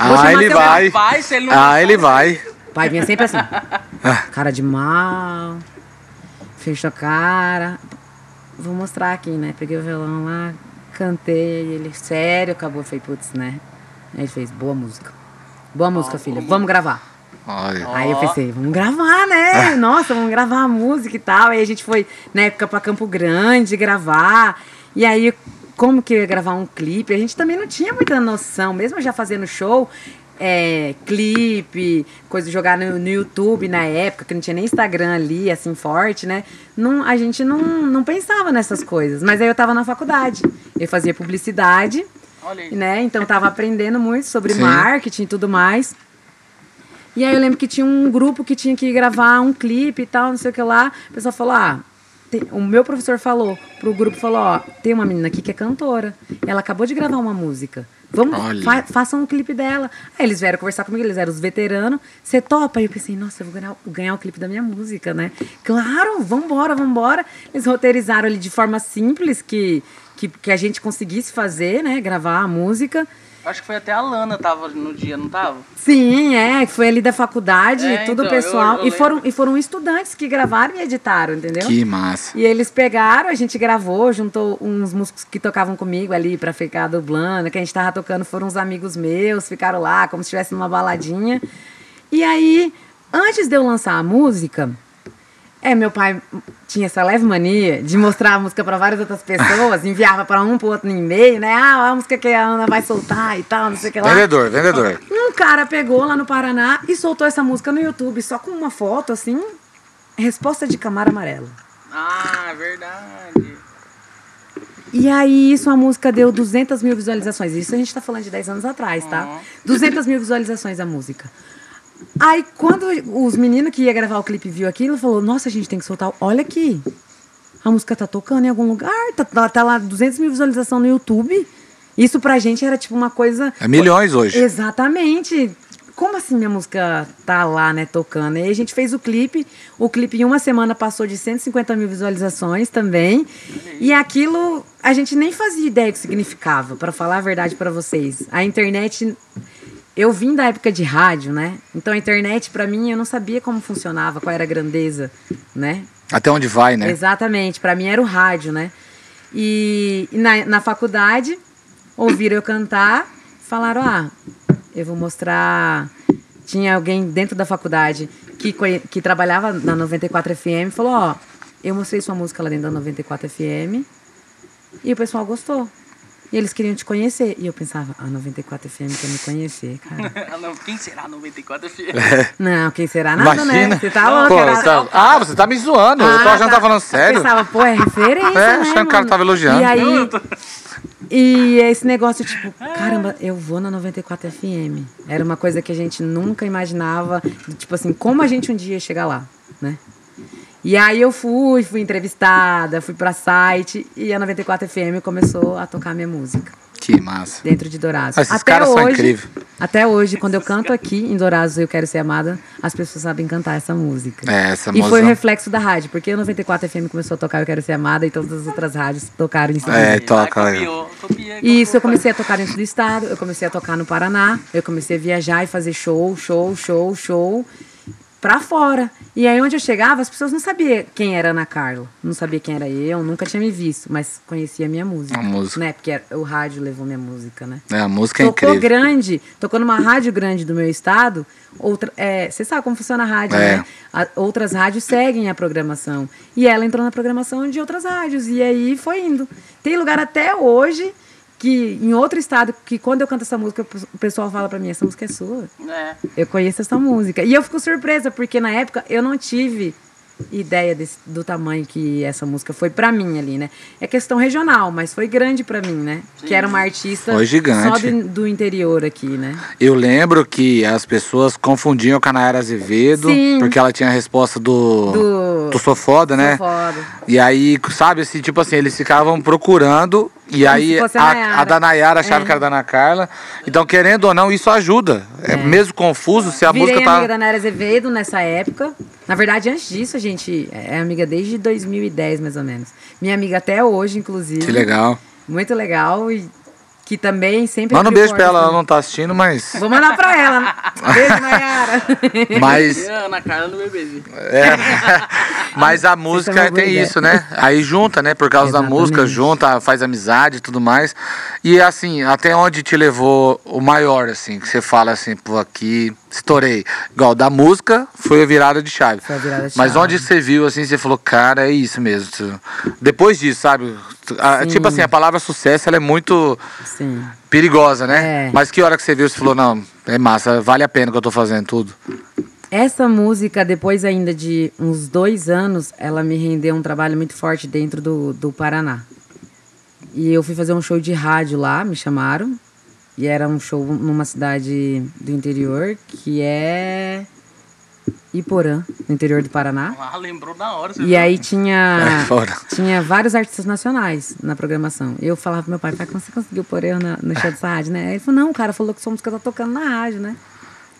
Ah, ele vai. Pai, se ele não Ah, ele vai. O pai vinha sempre assim. <laughs> Cara de mal. Fechou a cara. Vou mostrar aqui, né? Peguei o violão lá, cantei. Ele, sério, acabou. Eu falei, putz, né? Aí ele fez, boa música. Boa música, filha. Vamos gravar. Olha. Aí eu pensei, vamos gravar, né? Nossa, vamos gravar a música e tal. Aí a gente foi, na época, pra Campo Grande gravar. E aí, como que eu ia gravar um clipe? A gente também não tinha muita noção, mesmo já fazendo show, é, clipe, coisa de jogar no, no YouTube na época, que não tinha nem Instagram ali, assim, forte, né? Não, a gente não, não pensava nessas coisas. Mas aí eu tava na faculdade. Eu fazia publicidade, Olha aí. né? Então tava aprendendo muito sobre Sim. marketing e tudo mais. E aí eu lembro que tinha um grupo que tinha que gravar um clipe e tal, não sei o que lá. O pessoal falou, ah, tem- o meu professor falou pro grupo, falou, ó, tem uma menina aqui que é cantora. Ela acabou de gravar uma música. Vamos, fa façam um clipe dela. Aí eles vieram conversar comigo, eles eram os veteranos. Você topa? Aí eu pensei, nossa, eu vou ganhar, ganhar o clipe da minha música, né? Claro, vambora, vambora. Eles roteirizaram ali de forma simples, que, que, que a gente conseguisse fazer, né? Gravar a música. Acho que foi até a Lana tava no dia, não tava? Sim, é, foi ali da faculdade, É, tudo então, pessoal. eu- eu e, foram, e foram estudantes que gravaram e editaram, entendeu? Que massa. E eles pegaram, a gente gravou, juntou uns músicos que tocavam comigo ali pra ficar dublando, que a gente tava tocando, foram uns amigos meus, ficaram lá como se estivesse numa baladinha. E aí, antes de eu lançar a música, é, meu pai tinha essa leve mania de mostrar a música pra várias outras pessoas, enviava pra um pro outro no e-mail, né? Ah, a música que a Ana vai soltar e tal, não sei o que lá. Vendedor, vendedor. Um cara pegou lá no Paraná e soltou essa música no YouTube, só com uma foto assim, resposta de Camaro Amarelo. Ah, é verdade. E aí, isso a música deu 200 mil visualizações. Isso a gente tá falando de 10 anos atrás, tá? Uhum. 200 mil visualizações a música. Aí, quando os meninos que ia gravar o clipe viu aquilo, falou: Nossa, a gente tem que soltar. Olha aqui. A música tá tocando em algum lugar. Tá, tá, tá lá 200 mil visualizações no YouTube. Isso pra gente era tipo uma coisa. É milhões hoje. Exatamente. Como assim minha música tá lá, né, tocando? E aí a gente fez o clipe. O clipe em uma semana passou de 150 mil visualizações também. E aquilo a gente nem fazia ideia do que significava, pra falar a verdade pra vocês. A internet. Eu vim da época de rádio, né? Então a internet, pra mim, eu não sabia como funcionava, qual era a grandeza, né? Até onde vai, né? Exatamente, pra mim era o rádio, né? E, e na, na faculdade, ouviram eu cantar, falaram: ah, eu vou mostrar. Tinha alguém dentro da faculdade que, que trabalhava na 94 FM e falou: ó, eu mostrei sua música lá dentro da 94 FM e o pessoal gostou. E eles queriam te conhecer. E eu pensava, a 94 FM quer me conhecer, cara. <laughs> Ah, não, quem será 94 FM? Não, quem será nada, Imagina. né? Você tá louco, Pô, era- tá- Ah, você tá me zoando. eu tô Ah, achando que tá falando sério. Eu pensava, pô, é referência, É, né, achando que o cara tava elogiando. E aí, e esse negócio, tipo, caramba, eu vou na 94 FM. Era uma coisa que a gente nunca imaginava, tipo assim, como a gente um dia ia chegar lá, né? E aí eu fui, fui entrevistada, fui pra site e a 94 FM começou a tocar minha música. Que massa. dentro de Dourados. Ah, esses caras são incríveis. Até hoje, quando eu canto aqui em Dourados, Eu Quero Ser Amada, as pessoas sabem cantar essa música. É, essa e foi música- o reflexo da rádio, porque o 94 FM começou a tocar Eu Quero Ser Amada e todas as outras rádios tocaram em seguida. É, toca, copiou, copia, E isso eu copiou. comecei a tocar dentro do estado, eu comecei a tocar no Paraná, eu comecei a viajar e fazer show, show, show, show pra fora. E aí onde eu chegava, as pessoas não sabiam quem era Ana Carla, não sabia quem era eu, nunca tinha me visto, mas conhecia a minha música. A música. Né? Porque o rádio levou minha música, né? É, a música é Tocou incrível. grande, tocou numa rádio grande do meu estado. Outra, é, você sabe como funciona a rádio, É. né? A- outras rádios seguem a programação. E ela entrou na programação de outras rádios. E aí foi indo. Tem lugar até hoje que, em outro estado, que quando eu canto essa música, o pessoal fala pra mim, essa música é sua. É. Eu conheço essa música. E eu fico surpresa, porque na época eu não tive ideia desse- do tamanho que essa música foi pra mim ali, né? É questão regional, mas foi grande pra mim, né? Que era uma artista Foi gigante. só do, do interior aqui, né? Eu lembro que as pessoas confundiam com a Nayara Azevedo, Sim. porque ela tinha a resposta do. Do- do Sou Foda, né? Sou foda. E aí, sabe, assim, tipo assim, eles ficavam procurando. E aí a a, Nayara. a da Nayara achava É. que era da Ana Carla. Então, querendo ou não, isso ajuda. É, mesmo confuso, se a Virei música tá. amiga da Nara Azevedo nessa época. Na verdade, antes disso, a gente é amiga desde 2010, mais ou menos. Minha amiga até hoje, inclusive. Que legal. Muito legal e que também sempre... Manda um beijo pra ela, ela não tá assistindo, mas. Vou mandar pra ela. <laughs> Beijo, Nayara. Mas. A Ana Carla no BBB. É. <laughs> Mas a música tem ideia. isso, né? Aí junta, né? Por causa da Exatamente. música, junta, faz amizade e tudo mais. E assim, até onde te levou o maior, assim, que você fala assim, pô, aqui estourei. Igual da música foi a virada de chave. Foi a virada de Mas chave. onde você viu, assim, você falou, cara, é isso mesmo. Depois disso, sabe? A- tipo assim, a palavra sucesso, ela é muito Sim. perigosa, né? É. Mas que hora que você viu, você falou, não, é massa, vale a pena o que eu tô fazendo tudo. Essa música, depois ainda de uns dois anos, ela me rendeu um trabalho muito forte dentro do, do Paraná. E eu fui fazer um show de rádio lá, me chamaram. E era um show numa cidade do interior, que é Iporã, no interior do Paraná. Ah, lembrou na hora. você E viu? aí tinha, <laughs> É, tinha vários artistas nacionais na programação. Eu falava pro meu pai, pai, como você conseguiu pôr eu na- no show dessa rádio, né? Aí ele falou, não, o cara falou que sua música tá tocando na rádio, né?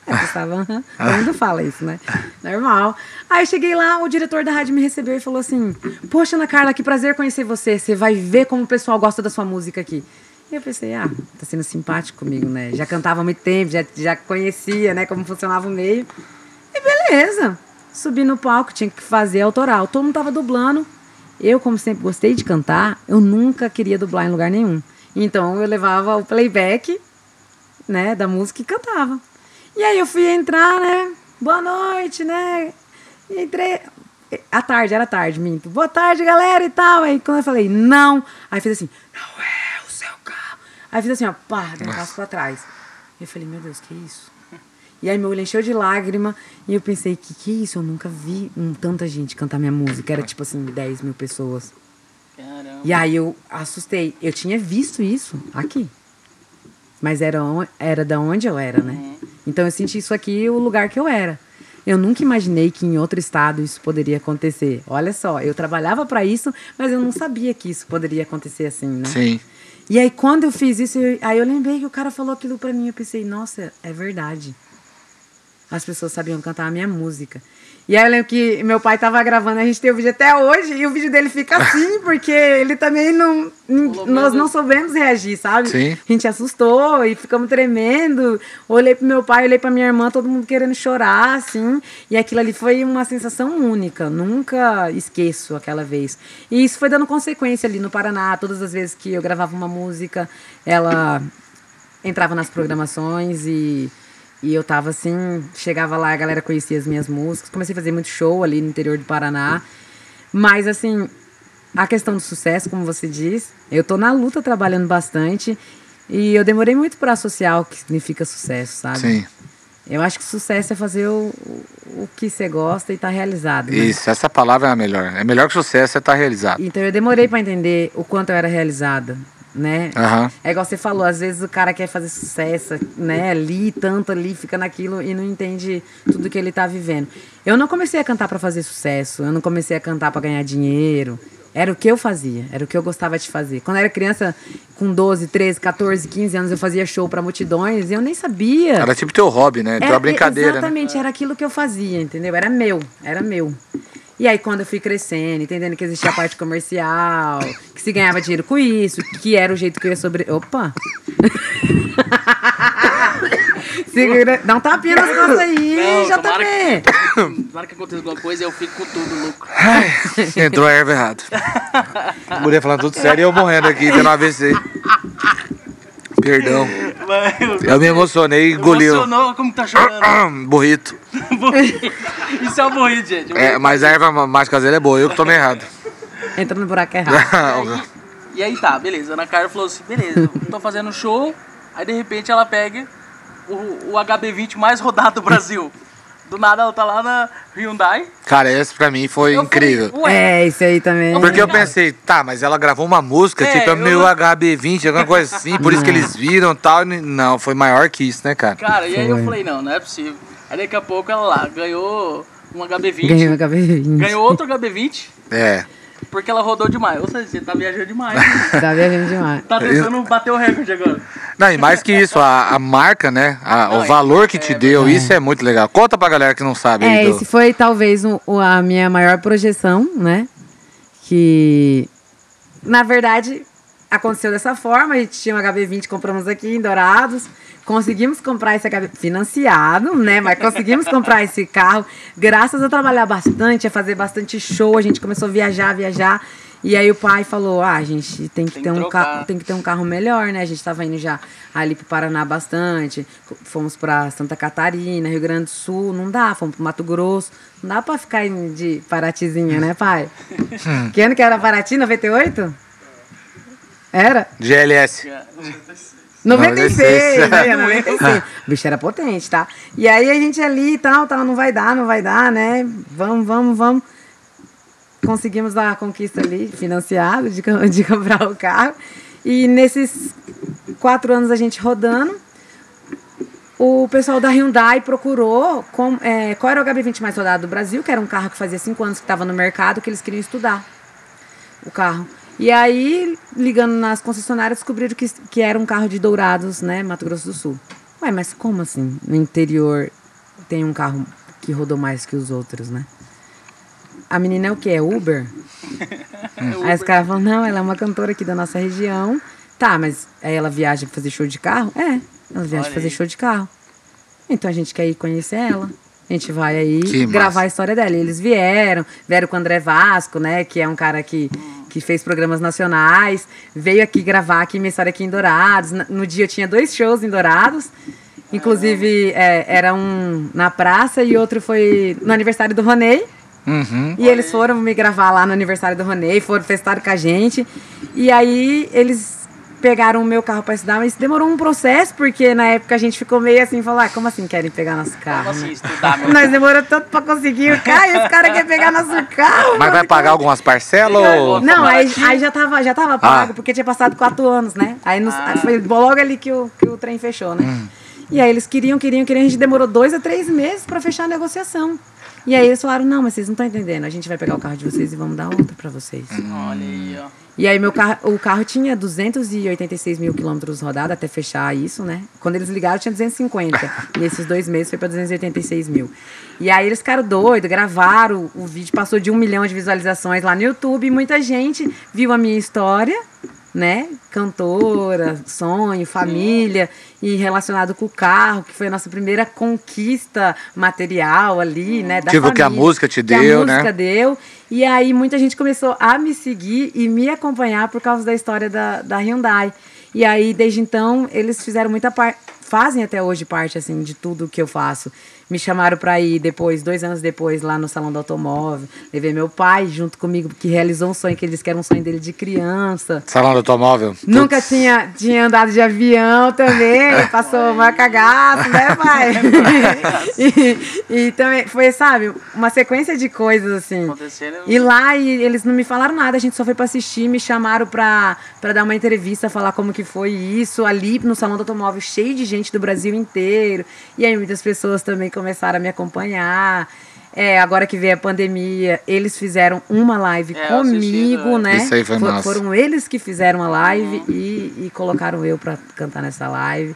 Aí eu aham, todo mundo fala isso, né? Normal. Aí eu cheguei lá, o diretor da rádio me recebeu e falou assim, poxa, Ana Carla, que prazer conhecer você. Você vai ver como o pessoal gosta da sua música aqui. E eu pensei, ah, tá sendo simpático comigo, né? Já cantava há muito tempo, já, já conhecia, né, como funcionava o meio. E beleza. Subi no palco, tinha que fazer autoral. Todo mundo tava dublando. Eu, como sempre gostei de cantar, eu nunca queria dublar em lugar nenhum. Então eu levava o playback, né, da música e cantava. E aí eu fui entrar, né? Boa noite, né? E entrei. À tarde, era tarde, minto. Boa tarde, galera e tal. Aí quando eu falei, não, aí fiz assim, não é. Aí fiz assim, ó, pá, dei um passo pra trás. Eu falei, meu Deus, que isso? E aí meu olho encheu de lágrima e eu pensei, que que é isso? Eu nunca vi um, tanta gente cantar minha música. Era tipo assim, 10 mil pessoas. Caramba. E aí eu assustei. Eu tinha visto isso aqui. Mas era, era da onde eu era, né? Então eu senti isso aqui, o lugar que eu era. Eu nunca imaginei que em outro estado isso poderia acontecer. Olha só, eu trabalhava para isso, mas eu não sabia que isso poderia acontecer assim, né? Sim. E aí quando eu fiz isso, eu- aí eu lembrei que o cara falou aquilo pra mim, eu pensei, nossa, é verdade. As pessoas sabiam cantar a minha música. E aí eu lembro que meu pai tava gravando, a gente tem o vídeo até hoje, e o vídeo dele fica assim, <laughs> porque ele também não. Nós não soubemos reagir, sabe? Sim. A gente assustou e ficamos tremendo. Olhei pro meu pai, olhei pra minha irmã, todo mundo querendo chorar, assim. E aquilo ali foi uma sensação única. Nunca esqueço aquela vez. E isso foi dando consequência ali no Paraná. Todas as vezes que eu gravava uma música, ela entrava nas programações e, e eu tava assim, chegava lá, a galera conhecia as minhas músicas, comecei a fazer muito show ali no interior do Paraná. Mas assim, a questão do sucesso, como você diz, eu tô na luta trabalhando bastante e eu demorei muito para associar o que significa sucesso, sabe? Sim. Eu acho que sucesso é fazer o, o, que você gosta e tá realizado. né? Isso, essa palavra é a melhor. É melhor que sucesso é estar realizado. Então eu demorei para entender o quanto eu era realizada, né? Aham. É igual você falou, às vezes o cara quer fazer sucesso, né? Ali, tanto ali, fica naquilo e não entende tudo que ele tá vivendo. Eu não comecei a cantar para fazer sucesso, eu não comecei a cantar para ganhar dinheiro. Era o que eu fazia, era o que eu gostava de fazer. Quando eu era criança, com 12, 13, 14, 15 anos, eu fazia show pra multidões e eu nem sabia. Era tipo teu hobby, né? Era- brincadeira, né? Exatamente, era aquilo que eu fazia, entendeu? Era meu, era meu. E aí, quando eu fui crescendo, entendendo que existia a parte comercial, que se ganhava dinheiro com isso, que era o jeito que eu ia sobre. Opa! <laughs> Segura... Dá um tapinha nas costas aí, Não, já tomara também. Na hora que aconteça alguma coisa, eu fico com tudo, louco. Entrou a erva errado. A mulher falando tudo sério e eu morrendo aqui, tendo um AVC. Perdão. Mas Eu me emocionei e engoliu. Emocionou, como tá chorando. <coughs> Burrito. Isso é um morrido, gente. É, mas a erva mais caseira é boa, eu que tomei errado. Entra no buraco errado. E <laughs> aí, e aí tá, beleza. A Ana Carla falou assim, beleza, eu tô fazendo show. Aí de repente ela pega o, o HB20 mais rodado do Brasil. Do nada ela tá lá na Hyundai. Cara, esse pra mim foi Eu falei, incrível. Ué, É, isso aí também. Porque eu pensei, tá, mas ela gravou uma música, É, tipo, é eu- meio HB20, alguma coisa assim, por isso que eles viram e tal. Não, foi maior que isso, né, cara? cara, e aí eu Foi. falei, não, não é possível. Aí daqui a pouco ela lá ganhou um HB20. Ganhou a HB20. Ganhou outro HB20, É. porque ela rodou demais. Ou seja, você tá viajando demais. né? <laughs> Tá viajando demais. Tá tentando bater o recorde agora. Não, e mais que isso, a, a marca, né? a- Não, o é- valor que é te deu, isso é muito legal. Conta pra galera que não sabe. aí É, do- esse foi talvez o- a minha maior projeção, né? Que, na verdade, aconteceu dessa forma. A gente tinha um HB20, compramos aqui em Dourados. Conseguimos comprar esse HB financiado, né? Mas conseguimos comprar esse carro. Graças a trabalhar bastante, a fazer bastante show, a gente começou a viajar, viajar. E aí o pai falou: "Ah, a gente tem que Tem ter um carro, tem que ter um carro melhor, né? A gente estava indo já ali pro Paraná bastante, fomos para Santa Catarina, Rio Grande do Sul, não dá, fomos pro Mato Grosso, não dá para ficar de Paratizinha, né, pai? <laughs> que ano que era Paraty? 98? Era? GLS. 96, 96. né? 96. O <laughs> bicho era potente, tá? E aí a gente ali e tal, tal, não vai dar, não vai dar, né? Vamos, vamos, vamos. Conseguimos a conquista ali, financiado, de, de comprar o carro. E nesses quatro anos a gente rodando, o pessoal da Hyundai procurou com- é, qual era o HB20 mais rodado do Brasil, que era um carro que fazia cinco anos que estava no mercado, que eles queriam estudar o carro. E aí, ligando nas concessionárias, descobriram que, que era um carro de Dourados, né, Mato Grosso do Sul. Ué, mas como assim? No interior tem um carro que rodou mais que os outros, né? A menina é o quê? É Uber? Aí os caras falam, não, ela é uma cantora aqui da nossa região. Tá, mas aí ela viaja pra fazer show de carro? É, ela viaja Olha pra fazer aí. show de carro. Então a gente quer ir conhecer ela. A gente vai aí Que gravar massa. a história dela. E eles vieram, vieram com o André Vasco, né? Que é um cara que, que fez programas nacionais. Veio aqui gravar aqui minha história aqui em Dourados. No dia eu tinha dois shows em Dourados. Inclusive, é, era um na praça e outro foi no aniversário do Ronei. Uhum. E eles foram me gravar lá no aniversário do Ronei, foram festaram com a gente. E aí eles pegaram o meu carro para estudar, mas demorou um processo, porque na época a gente ficou meio assim, falou, ah, como assim querem pegar nosso Como carro? assim né? estudar, meu <laughs> Nós demorou tanto para conseguir o carro e os caras querem pegar nosso carro. Mas vai pagar algumas parcelas ou. Não, aí, aí já tava, já tava pago, Ah. porque tinha passado quatro anos, né? Aí nos- aí foi logo ali que o, que o trem fechou, né? E aí eles queriam, queriam, queriam, a gente demorou dois a três meses para fechar a negociação. E aí eles falaram, não, mas vocês não estão entendendo, a gente vai pegar o carro de vocês e vamos dar outro para vocês. Olha aí, ó. E aí meu carro, o carro tinha 286 mil quilômetros rodados até fechar isso, né? Quando eles ligaram tinha 250. <laughs> e esses dois meses foi para 286 mil. E aí eles ficaram doidos, gravaram, o vídeo passou de um milhão de visualizações lá no YouTube e muita gente viu a minha história, né? Cantora, sonho, família e relacionado com o carro, que foi a nossa primeira conquista material ali, né? Da Tipo, que a família, música te que a deu, né? música deu. E aí muita gente começou a me seguir e me acompanhar por causa da história da, da Hyundai. E aí, desde então, eles fizeram muita parte, fazem até hoje parte, assim, de tudo que eu faço. Me chamaram para ir depois, dois anos depois, lá no Salão do Automóvel. Levei meu pai junto comigo, que realizou um sonho que ele disse que era um sonho dele de criança. Salão do automóvel? Nunca tinha, tinha andado de avião também, <laughs> passou uma cagaço, né, pai? <laughs> <laughs> e, e também foi, sabe, uma sequência de coisas assim. Acontecendo. E lá e eles não me falaram nada, a gente só foi pra assistir, me chamaram pra, pra dar uma entrevista, falar como que foi isso, ali no Salão do Automóvel, cheio de gente do Brasil inteiro. E aí muitas pessoas também começaram a me acompanhar. É, agora que veio a pandemia, eles fizeram uma live É, comigo, né? né? Isso aí foi For- massa. Foram eles que fizeram a live e, e colocaram eu pra cantar nessa live.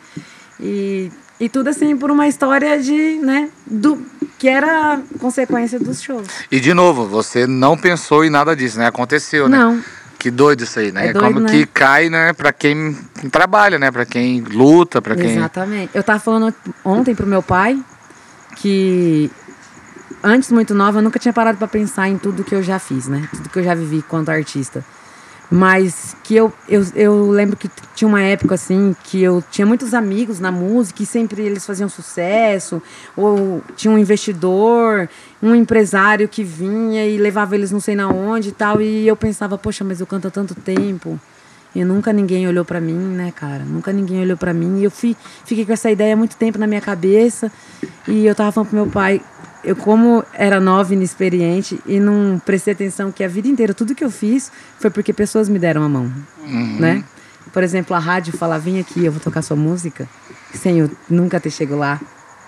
E, e tudo assim por uma história de, né, do que era consequência dos shows. E de novo, você não pensou em nada disso, né? Aconteceu, né? Não. Que doido isso aí, né? É doido, Como né? que cai, né, pra quem trabalha, né? Pra quem luta, pra quem. Exatamente. Eu tava falando ontem pro meu pai que antes muito nova eu nunca tinha parado pra pensar em tudo que eu já fiz, né? Tudo que eu já vivi quanto artista. Mas que eu, eu, eu lembro que tinha uma época assim que eu tinha muitos amigos na música e sempre eles faziam sucesso, ou tinha um investidor, um empresário que vinha e levava eles não sei na onde e tal, e eu pensava, poxa, mas eu canto há tanto tempo. E nunca ninguém olhou pra mim, né, cara? Nunca ninguém olhou pra mim. E eu fui, fiquei com essa ideia há muito tempo na minha cabeça. E eu tava falando pro meu pai, eu como era nova e inexperiente e não prestei atenção que a vida inteira tudo que eu fiz foi porque pessoas me deram a mão, né? Por exemplo, a rádio fala, vem aqui, eu vou tocar sua música, sem eu nunca ter chegado lá,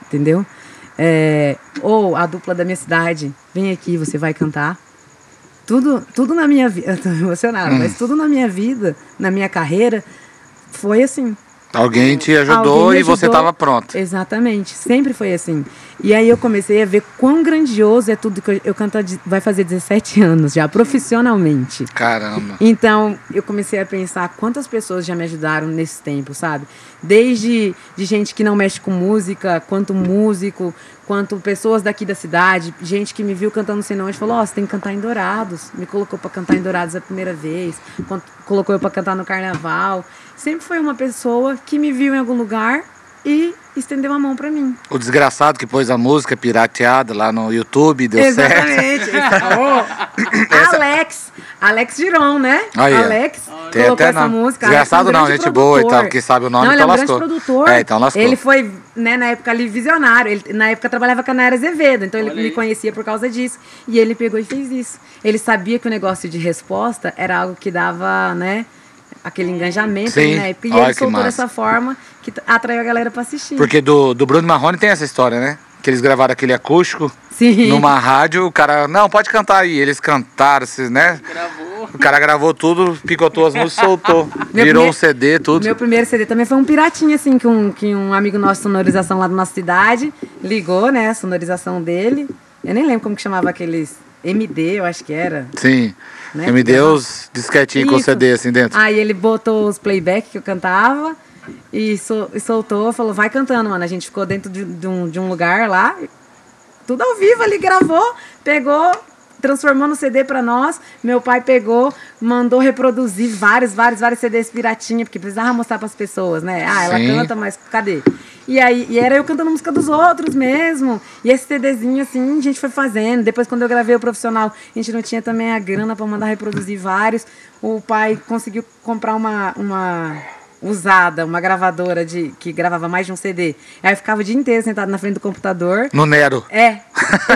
entendeu? É, ou a dupla da minha cidade, vem aqui, você vai cantar. Tudo, tudo na minha vida, <laughs> eu tô emocionada, mas tudo na minha vida, na minha carreira, foi assim. Alguém te ajudou Alguém me e você ajudou. tava pronto. Exatamente, sempre foi assim. E aí eu comecei a ver quão grandioso é tudo que eu, eu canto, vai fazer 17 <laughs> anos já, profissionalmente. Caramba. Então, eu comecei a pensar quantas pessoas já me ajudaram nesse tempo, sabe? Desde de gente que não mexe com música, quanto músico, quanto pessoas daqui da cidade, gente que me viu cantando sem onde falou: Ó, você tem que cantar em Dourados. Me colocou pra cantar em Dourados a primeira vez, colocou eu pra cantar no carnaval. Sempre foi uma pessoa que me viu em algum lugar e estendeu a mão pra mim. O desgraçado que pôs a música pirateada lá no YouTube, deu certo. Exatamente. <laughs> Alex. Alex Giron, né? Aí. Alex Tem colocou até essa nome. música. Desgraçado é um não, gente boa e produtor. tal, que sabe o nome, não, ele é então um grande lascou. produtor. É, então lascou. Ele foi, né, na época ali, visionário. Ele, na época, trabalhava com a Nayara Azevedo. Então, ele Olha me aí. conhecia por causa disso. E ele pegou e fez isso. Ele sabia que o negócio de resposta era algo que dava, né... Aquele engajamento Sim. época. E Olha ele que soltou massa. dessa forma que atraiu a galera pra assistir. Porque do, do Bruno Marrone tem essa história, né? Que eles gravaram aquele acústico Sim. numa rádio, o cara, não, pode cantar aí. Eles cantaram, né? Gravou. O cara gravou tudo, picotou as músicas, soltou. <laughs> Meu Virou primeiro- um CD, tudo. Meu primeiro CD também foi um piratinha, assim, que um, que um amigo nosso, sonorização lá da nossa cidade, ligou, né, a sonorização dele. Eu nem lembro como que chamava aqueles MD, eu acho que era. Sim. Né? Me deu os disquetinhos com. CD assim dentro. Aí ele botou os playback que eu cantava e, sol- e soltou, falou, vai cantando, mano. A gente ficou dentro de, de um, de um lugar lá, tudo ao vivo, ele gravou, pegou, transformou no CD pra nós. Meu pai pegou, mandou reproduzir vários, vários, vários CDs piratinha, porque precisava mostrar pras pessoas, né? Ah, ela Sim. canta, mas cadê? E aí, e era eu cantando música dos outros mesmo. E esse CDzinho, assim, a gente foi fazendo. Depois, quando eu gravei o profissional, a gente não tinha também a grana pra mandar reproduzir vários. O pai conseguiu comprar uma, uma usada, uma gravadora de que gravava mais de um CD. Aí eu ficava o dia inteiro sentado na frente do computador. No Nero. É,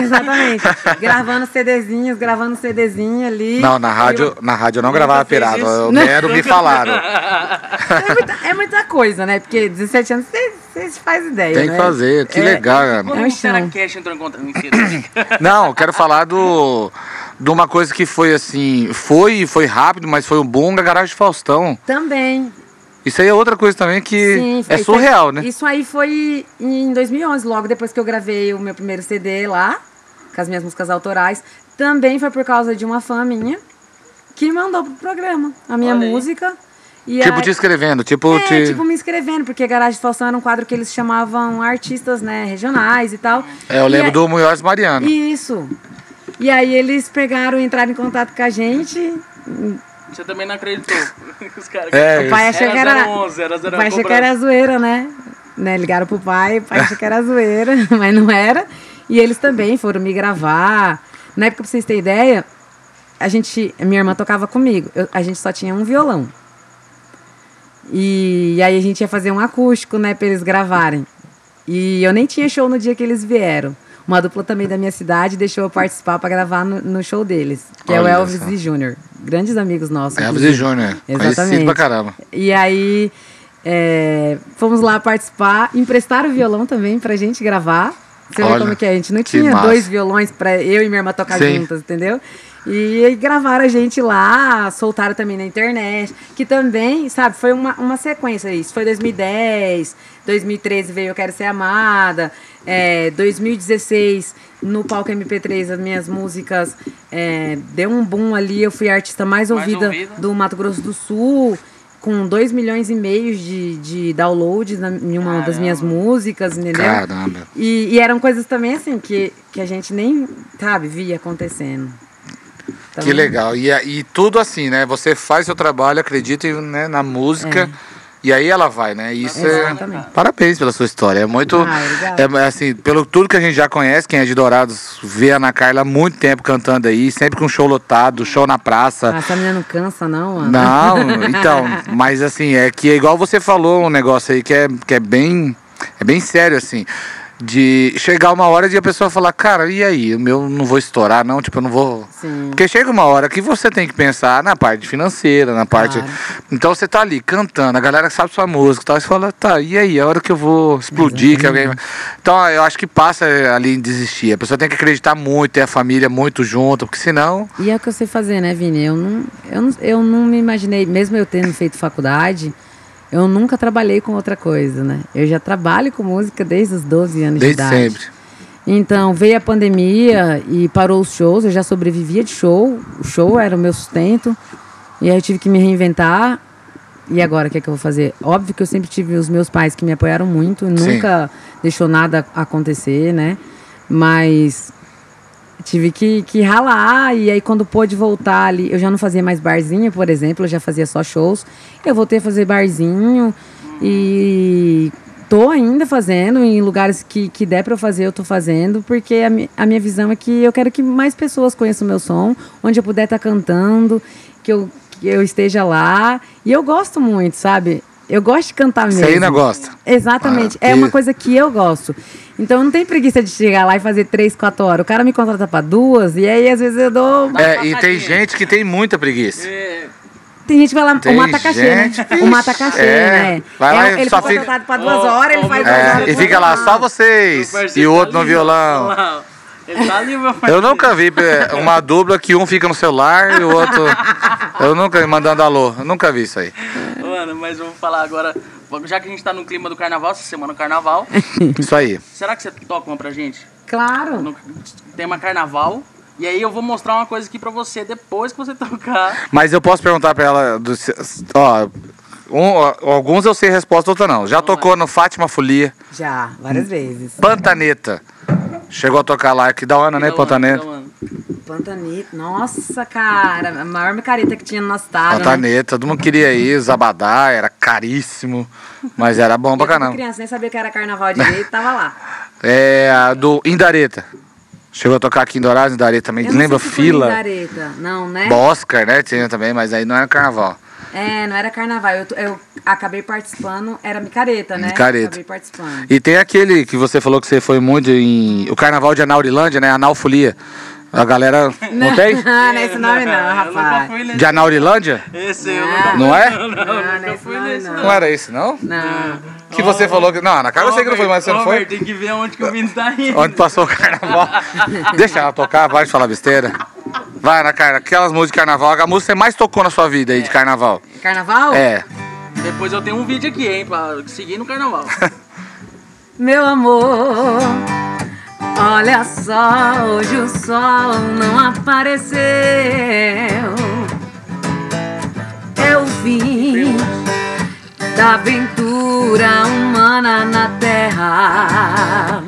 exatamente. <laughs> gravando CDzinhos, gravando CDzinho ali. Não, na rádio, Eu- na rádio eu não gravava pirata. O. Nero me falaram. É muita, é muita coisa, né? Porque 17 anos você faz ideia. Tem que né? fazer, que É, legal, cara. É o chão. Teracash entrou em contato. <laughs> Não, eu quero falar do de uma coisa que foi assim, foi foi rápido, mas foi um boom da garagem de Faustão. Também. Isso aí é outra coisa também que Sim, é isso surreal, aí- né? Isso aí foi em 2011, logo depois que eu gravei o meu primeiro CD lá, com as minhas músicas autorais. Também foi por causa de uma fã minha que mandou pro programa a minha Olha música. E Tipo aí- te escrevendo, tipo É, te tipo me inscrevendo, porque Garagem de Faustão era um quadro que eles chamavam artistas, né, regionais e tal. É, eu E lembro aí- do Munhoz Mariano. Isso. E aí eles pegaram, entraram em contato com a gente. Você também não acreditou. <laughs> Os caras É, O pai achou que era. 011, era o pai achou que era zoeira, né? né? Ligaram pro pai, o pai achou que era zoeira, <laughs> mas não era. E eles também foram me gravar. Na época, pra vocês terem ideia, a gente. Minha irmã tocava comigo. Eu- a gente só tinha um violão. E, aí a gente ia fazer um acústico, né, pra eles gravarem. E eu nem tinha show no dia que eles vieram. Uma dupla também da minha cidade deixou eu participar pra gravar no, no show deles, que é o Olha Elvis e Júnior. Grandes amigos nossos. Elvis e Júnior. Conhecido Exatamente. pra caramba. E aí é, fomos lá participar, emprestaram o violão também pra gente gravar. Você Olha, vê como que é? A gente não tinha massa. dois violões pra eu e minha irmã tocar Sim. juntas, entendeu? E, aí gravaram a gente lá, soltaram também na internet, que também, sabe, foi uma, uma sequência isso. Foi 2010, 2013 veio Eu Quero Ser Amada, é, 2016 no palco MP3 as minhas músicas é, deu um boom ali, eu fui a artista mais, Mais ouvida ouvida. do Mato Grosso do Sul, com 2 milhões e meio de, de downloads na, em uma das minhas músicas, entendeu? Caramba. E, e eram coisas também assim que, que a gente nem, sabe, via acontecendo. Então, Que legal. E, e tudo assim, né? Você faz seu trabalho, acredita né, na música. E aí ela vai, né? Isso é. Exatamente. Parabéns pela sua história. É muito. Ah, obrigada. é, assim, pelo tudo que a gente já conhece, quem é de Dourados, vê a Ana Carla há muito tempo cantando aí, sempre com show lotado, show na praça. Ah, essa menina não cansa, não, Ana. Não, <laughs> então, mas assim, é que é igual você falou um negócio aí que é, que é bem. É bem sério, assim. De chegar uma hora de a pessoa falar, cara, e aí? O meu não vou estourar, não, tipo, eu não vou. Sim. Porque chega uma hora que você tem que pensar na parte financeira, na parte. Claro. Então você tá ali cantando, a galera sabe sua música e tal, e você fala, tá, e aí? A hora que eu vou explodir, que alguém. Então eu acho que passa ali em desistir. A pessoa tem que acreditar muito, ter a família muito junto, porque senão. E é o que eu sei fazer, né, Vini? Eu não, eu, não, eu não me imaginei, mesmo eu tendo feito faculdade, eu nunca trabalhei com outra coisa, né? Eu já trabalho com música desde os 12 anos Desde de idade. sempre. Então, veio a pandemia e parou os shows, eu já sobrevivia de show, o show era o meu sustento, e aí eu tive que me reinventar. E agora, o que é que eu vou fazer? Óbvio que eu sempre tive os meus pais que me apoiaram muito, nunca deixou nada acontecer, né? Mas tive que, que ralar, e aí quando pôde voltar ali, eu já não fazia mais barzinho, por exemplo, eu já fazia só shows. Eu voltei a fazer barzinho e tô ainda fazendo em lugares que, que der para eu fazer, eu tô fazendo, porque a, mi- a minha visão é que eu quero que mais pessoas conheçam o meu som, onde eu puder estar cantando, que eu, que eu esteja lá. E eu gosto muito, sabe? Eu gosto de cantar mesmo. Você ainda gosta? Exatamente. Ah, é que- uma coisa que eu gosto. Então eu não tenho preguiça de chegar lá e fazer três, quatro horas. O cara me contrata pra duas, e aí às vezes eu dou. É, e tem gente que tem muita preguiça. É, Tem gente que vai lá, Tem o mata cachê, né? O mata cachê, é. né? Vai lá É, e ele só foi fica- contratado pra duas Ô, horas, ele faz duas É, horas. e fica lá só vocês e o tá outro no violão. tá ali, meu Eu nunca vi é, uma dubla que um fica no celular e o outro. <laughs> Eu nunca mandando alô. Eu nunca vi isso aí. Mano, mas eu vou falar agora. Já que a gente tá no clima do carnaval, essa semana é carnaval, <laughs> Isso aí. será que você toca uma pra gente? Claro. No tema carnaval. E aí eu vou mostrar uma coisa aqui pra você depois que você <laughs> tocar. Mas eu posso perguntar pra ela. do- ó, um- alguns eu sei a resposta, outra não. Já tocou no Fátima Folia, Já, várias vezes. Pantaneta. Chegou a tocar lá, que da hora, né, Então, Pantaneta? Nossa, cara. A maior micareta que tinha no nosso estado. Né? Pantaneta, todo mundo queria ir, Zabadá, era caríssimo, mas era bom pra Eu, como caramba. criança, nem sabia que era carnaval direito, tava lá. <laughs> É, a do Indareta. Chegou a tocar aqui em Dourados, Indareta também. Eu Lembra fila? Micareta. Não, né? Oscar, né? Tinha também, mas aí não era carnaval. É, não era carnaval. Eu, eu acabei participando, era micareta, né? Micareta. Acabei participando. E tem aquele que você falou que você foi muito em. O carnaval de Anaurilândia, né? Analfolia. A galera. Não tem? <laughs> Não, não é esse nome não, eu nunca rapaz. fui nesse. De Anaurilândia? Esse eu Não. Não é? Não, Não, não é nunca esse fui nesse. não. Não era esse, não? Não. Que você falou que. Não, na cara eu sei que não foi, mas você não foi? Tem que ver onde que o Vini tá indo. Onde passou o carnaval. <laughs> Deixa ela tocar, vai falar besteira. Vai, na cara, aquelas músicas de carnaval, a música que você mais tocou na sua vida aí de carnaval. Carnaval? É. Depois eu tenho um vídeo aqui, hein, pra seguir no carnaval. <laughs> Meu amor, olha só, hoje o sol não apareceu. É o fim da aventura humana na Terra.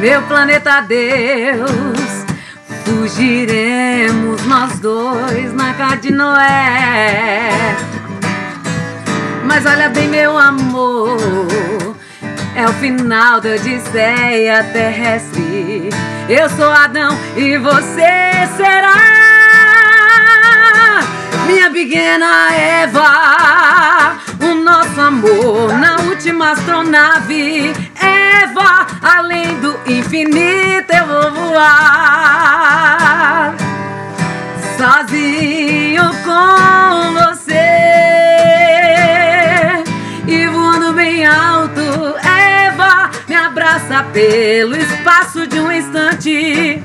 Meu planeta Deus, fugiremos nós dois na casa de Noé. Mas olha bem, meu amor, é o final da Odisseia terrestre. Eu sou Adão e você será minha pequena Eva. O nosso amor na última astronave. Eva, além do infinito eu vou voar sozinho com você Pelo espaço de um instante.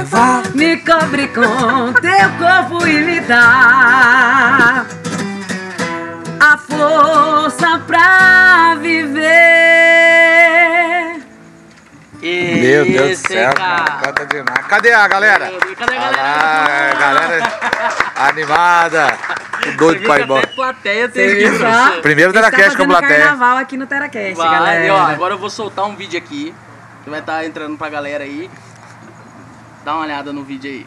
Eva, me cobre com teu corpo e me dá a força pra viver. Meu Deus do céu, cara. Canta demais. Cadê a galera? Cadê a galera? Ah, galera animada. Doido pra ir embora. Plateia só? você. Primeiro Teracast com plateia. carnaval aqui no Teracast, galera. ó, agora eu vou soltar um vídeo aqui. Que vai estar entrando pra galera aí. Dá uma olhada no vídeo aí.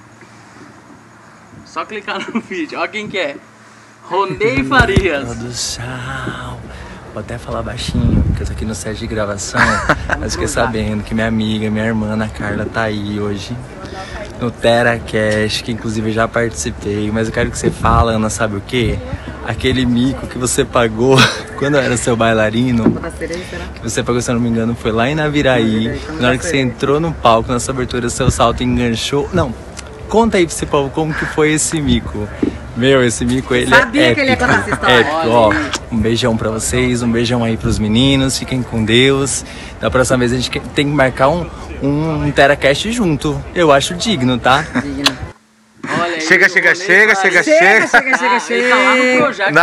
Só clicar no <laughs> vídeo. Ó quem que é. Ronei Farias. Produção. Vou até falar baixinho, porque eu tô aqui no set de gravação. <laughs> mas fiquei sabendo que minha amiga, minha irmã Ana Carla tá aí hoje. No TeraCast, que inclusive eu já participei. Mas eu quero que você fale, Ana, sabe o quê? Aquele mico que você pagou <laughs> quando eu era seu bailarino. Será? Que você pagou, se eu não me engano, foi lá em Naviraí. Na hora que você entrou no palco, nessa abertura, seu salto enganchou. Não, conta aí pra esse povo como que foi esse mico. Meu, esse mico, ele Sabia é que ele ia épico. contar essa história. Épico, ó. Um beijão pra vocês, um beijão aí pros meninos, fiquem com Deus. Da próxima vez a gente tem que marcar um, um, um TeraCast junto. Eu acho digno, tá? Digno. Aí, Chega, chega, chega, Farias. chega, Chega, chega, chega, Ah, ele tá lá no chega. Projac. Não,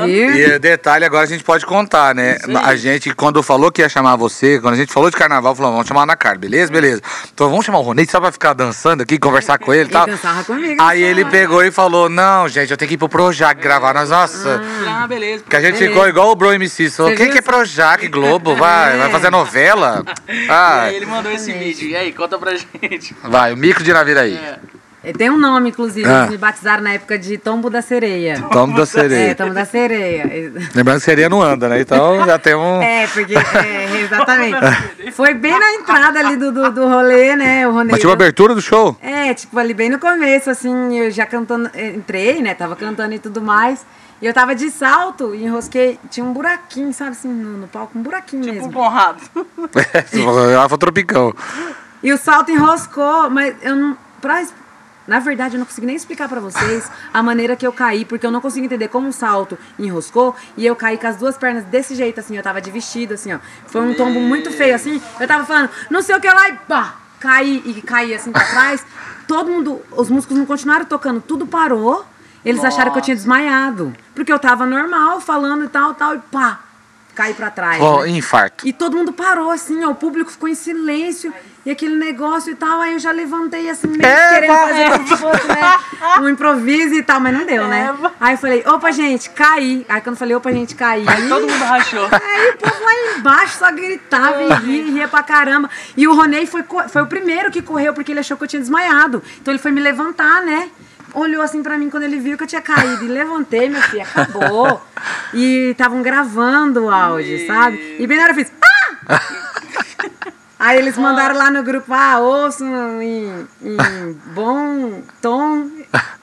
tá e, e detalhe agora a gente pode contar, né? Aí. A gente, quando falou que ia chamar você, quando a gente falou de carnaval, falou, vamos chamar a Ana Carla, beleza? Beleza. Então vamos chamar o Ronei só pra ficar dançando aqui, conversar com ele e Ele <laughs> tal. dançava comigo. Aí ele pegou e falou, não, gente, eu tenho que ir pro Projac gravar. Nós, nossa... Ah, beleza. Que a gente ficou igual o Bro MC. Falou, quem que é Projac, Globo? Vai, vai fazer novela? <laughs> E Ah, aí ele mandou esse vídeo. E aí, conta pra gente. vai, o mico de Naviraí. É. É, Tem um nome, inclusive, Ah. eles me batizaram na época de Tombo da Sereia. Tombo da É, sereia. Tombo da Sereia. Lembrando que sereia não anda, né? Então já tem um... É, porque, é, exatamente. Foi bem na entrada ali do, do, do rolê, né? O Ronei Mas tinha uma abertura do show? É, tipo, ali bem no começo, assim, eu já cantando, eh, entrei, né? Tava cantando e tudo mais. E eu tava de salto e enrosquei. Tinha um buraquinho, sabe assim, no, no palco, um buraquinho Tipo mesmo. o Conrado. Ela foi tropicão. E o salto enroscou, mas eu não. Pra, na verdade, eu não consegui nem explicar pra vocês a maneira que eu caí, porque eu não consigo entender como um salto enroscou e eu caí com as duas pernas desse jeito, assim, eu tava de vestido, assim, ó. Foi um tombo muito feio, assim. Eu tava falando, não sei o que lá, e pá! Caí e caí assim pra trás. Todo mundo, os músicos não continuaram tocando, tudo parou. Eles acharam que eu tinha desmaiado. Porque eu tava normal, falando e tal, tal, e pá! Caí pra trás. Ó, né? infarto. E todo mundo parou, assim, ó, o público ficou em silêncio, e aquele negócio e tal, aí eu já levantei, assim, meio Eva! querendo fazer como se fosse, né, <laughs> um improviso e tal, mas não deu, né? Aí eu falei, opa, gente, caí. Aí quando eu falei, opa, gente, caí. Aí todo mundo rachou. <laughs> Aí o povo lá embaixo só gritava e ria, e ria pra caramba. E o Ronei foi, foi o primeiro que correu, porque ele achou que eu tinha desmaiado. Então ele foi me levantar, né? Olhou assim pra mim quando ele viu que eu tinha caído. E levantei, meu filho, acabou. E estavam gravando o áudio, sabe? E bem na hora eu fiz. Ah! Aí eles mandaram lá no grupo, ah, ouçam em, em bom tom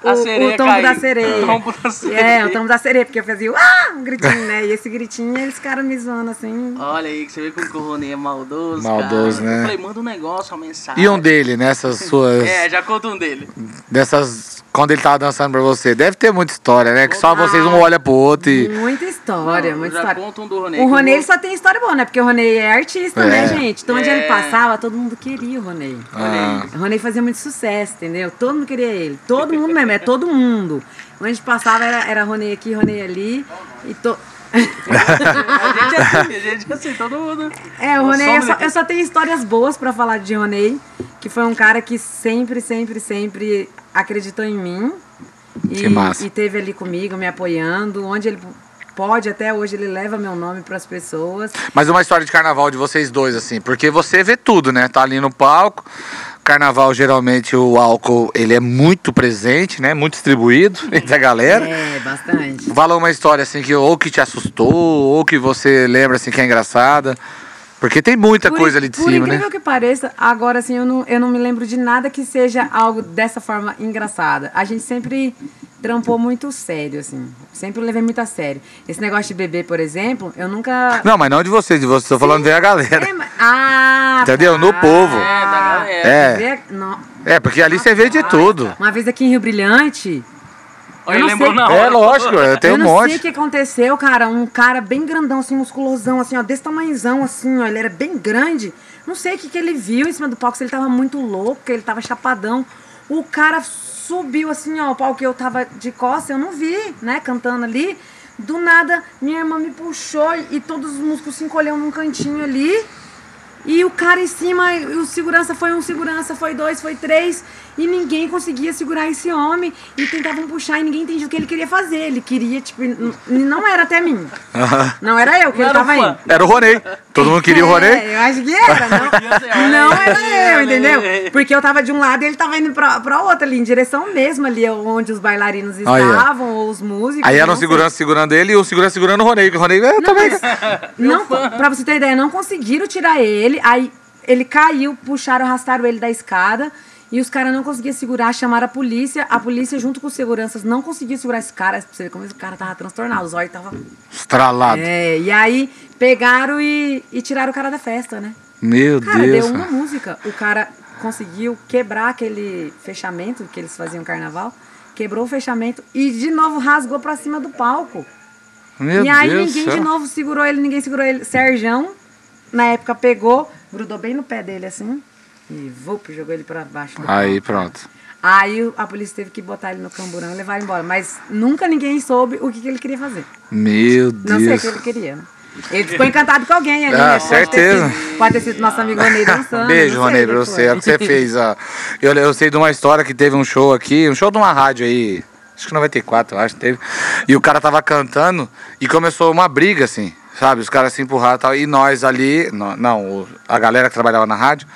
o, A sereia o tombo caiu. da sereia. O tombo da sereia. É, o tombo da sereia, porque eu fazia ah, um gritinho, né? E esse gritinho eles ficaram me zoando assim. Olha aí, que você vê como que o Rony é maldoso. Maldoso, cara. né? Eu falei, manda um negócio, uma mensagem. E um dele nessas suas. É, já conta um dele. Dessas. Quando ele tava dançando pra você. Deve ter muita história, né? Que só vocês um olha pro outro e. Muita história, Não, muita já história. conta um do Ronei, O que Ronei eu ele só tem história boa, né? Porque o Ronei é artista, É. né, gente? Então onde É. ele passava, todo mundo queria o Ronei. Ah. O Ronei fazia muito sucesso, entendeu? Todo mundo queria ele. Todo mundo mesmo, é todo mundo. Onde passava era, era Ronei aqui, Ronei ali. E to... <laughs> A gente é assim, a gente é assim, todo mundo. É, o Ronei, eu só, eu só tenho histórias boas pra falar de Ronei, que foi um cara que sempre, sempre, sempre acreditou em mim. E, e teve ali comigo, me apoiando. Onde ele pode, até hoje, ele leva meu nome pras pessoas. Mas uma história de carnaval de vocês dois, assim. Porque você vê tudo, né? Tá ali no palco. Carnaval, geralmente, o álcool, ele é muito presente, né? Muito distribuído <laughs> entre a galera. É, bastante. Fala uma história, assim, que ou que te assustou, ou que você lembra, assim, que é engraçada. Porque tem muita Por- coisa ali de por cima, né? incrível que pareça, agora assim, eu não, eu não me lembro de nada que seja algo dessa forma engraçada. A gente sempre trampou muito sério, assim. Sempre levei muito a sério. Esse negócio de beber, por exemplo, eu nunca. Não, mas não de vocês, de vocês. Tô falando ver a galera. É, mas- ah, Entendeu? No tá. povo. É, da galera. É. Não. É, porque ali você vê de tudo. Uma vez aqui em Rio Brilhante, Olha, Eu lembrou sei. na hora. É lógico, eu tenho eu um não sei monte. o que aconteceu, cara. Um cara bem grandão, assim, musculosão, assim, ó, desse tamanhozão, assim, ó. Ele era bem grande. Não sei o que, que ele viu em cima do palco, se ele tava muito louco, que ele tava chapadão. O cara subiu assim, ó, o palco que eu tava de costas, eu não vi, né, cantando ali. Do nada, minha irmã me puxou e, e todos os músicos se encolheram num cantinho ali. E o cara em cima, e o segurança foi um segurança, foi dois, foi três. E ninguém conseguia segurar esse homem. E tentavam puxar e ninguém entendia o que ele queria fazer. Ele queria, tipo, não era até mim. Não era eu que Não ele era o tava indo. Era o Ronei. Todo mundo queria o Ronei? É, eu acho que era, não, <laughs> não era eu, entendeu? Porque eu tava de um lado e ele tava indo pra, pra outro ali, em direção mesmo ali onde os bailarinos estavam, ou os músicos. Aí era um não sei. segurança segurando ele e o segurança segurando o Ronei. que O Ronei, <laughs> eu Não, também. mas, não, pra você ter ideia, não conseguiram tirar ele, aí ele caiu, puxaram, arrastaram ele da escada. E os caras não conseguiam segurar, chamaram a polícia. A polícia, junto com os seguranças, não conseguia segurar esse cara. Pra você ver como esse cara tava transtornado. Os olhos tava. Estralado. É, e aí pegaram e, e tiraram o cara da festa, né? Meu Cara, Deus. deu uma música. O cara conseguiu quebrar aquele fechamento que eles faziam carnaval. Quebrou o fechamento e de novo rasgou pra cima do palco. Meu e aí Deus ninguém céu. de novo segurou ele, ninguém segurou ele. Serjão, na época, pegou, grudou bem no pé dele assim. E vup, jogou ele pra baixo. Aí, pronto. Aí a polícia teve que botar ele no camburão e levar ele embora. Mas nunca ninguém soube o que, que ele queria fazer. Meu Não sei o Deus. que ele queria. né? Ele ficou encantado com alguém ali, Ah, né? Pode ter certeza. sido- Pode ter sido nosso amigo Ronei dançando. <laughs> Beijo, Ronei, pra você. É o que você fez. ó. Eu, eu sei de uma história que teve um show aqui, um show de uma rádio aí, acho que 94, eu acho que teve. E o cara tava cantando e começou uma briga, assim, sabe? Os caras se empurraram e tal. E nós ali, não, a galera que trabalhava na rádio,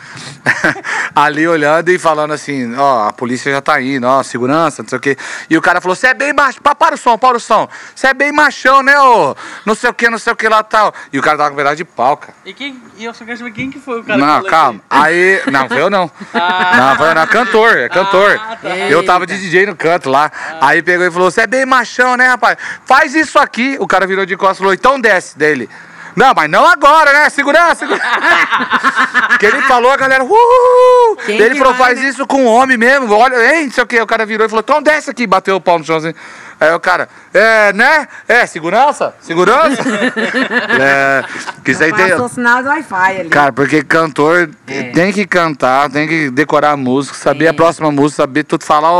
<laughs> ali olhando e falando assim: ó, a polícia já tá indo, ó, segurança, não sei o quê. E o cara falou: você é bem macho, pa- para o som, para o som. Você é bem machão, né, ô? Não sei o que, não sei o que lá tal. E o cara tava com pedaço de pau, cara. E, quem, e eu só quero saber quem que foi o cara Não, calma. Aí. Não, foi eu não. <laughs> Ah. Não, foi eu não. Cantor, é cantor. Ah, tá. Eu tava de DJ no canto lá. Aí pegou e falou: Você é bem machão, né, rapaz? Faz isso aqui. O cara virou de costas e falou: Então desce dele. Não, mas não agora, né? Segurança, segurança. <laughs> que ele falou, a galera, uhul! Quem ele falou, vai, faz né? isso com o homem mesmo, olha, hein, não sei o que. O cara virou e falou, então desce aqui, bateu o pau no chão assim. Aí o cara, é, né? É, segurança? Segurança? <laughs> é, que isso aí tem. Passou o sinal do Wi-Fi ali. Cara, porque cantor É. tem que cantar, tem que decorar a música, saber a próxima música, saber tudo falar.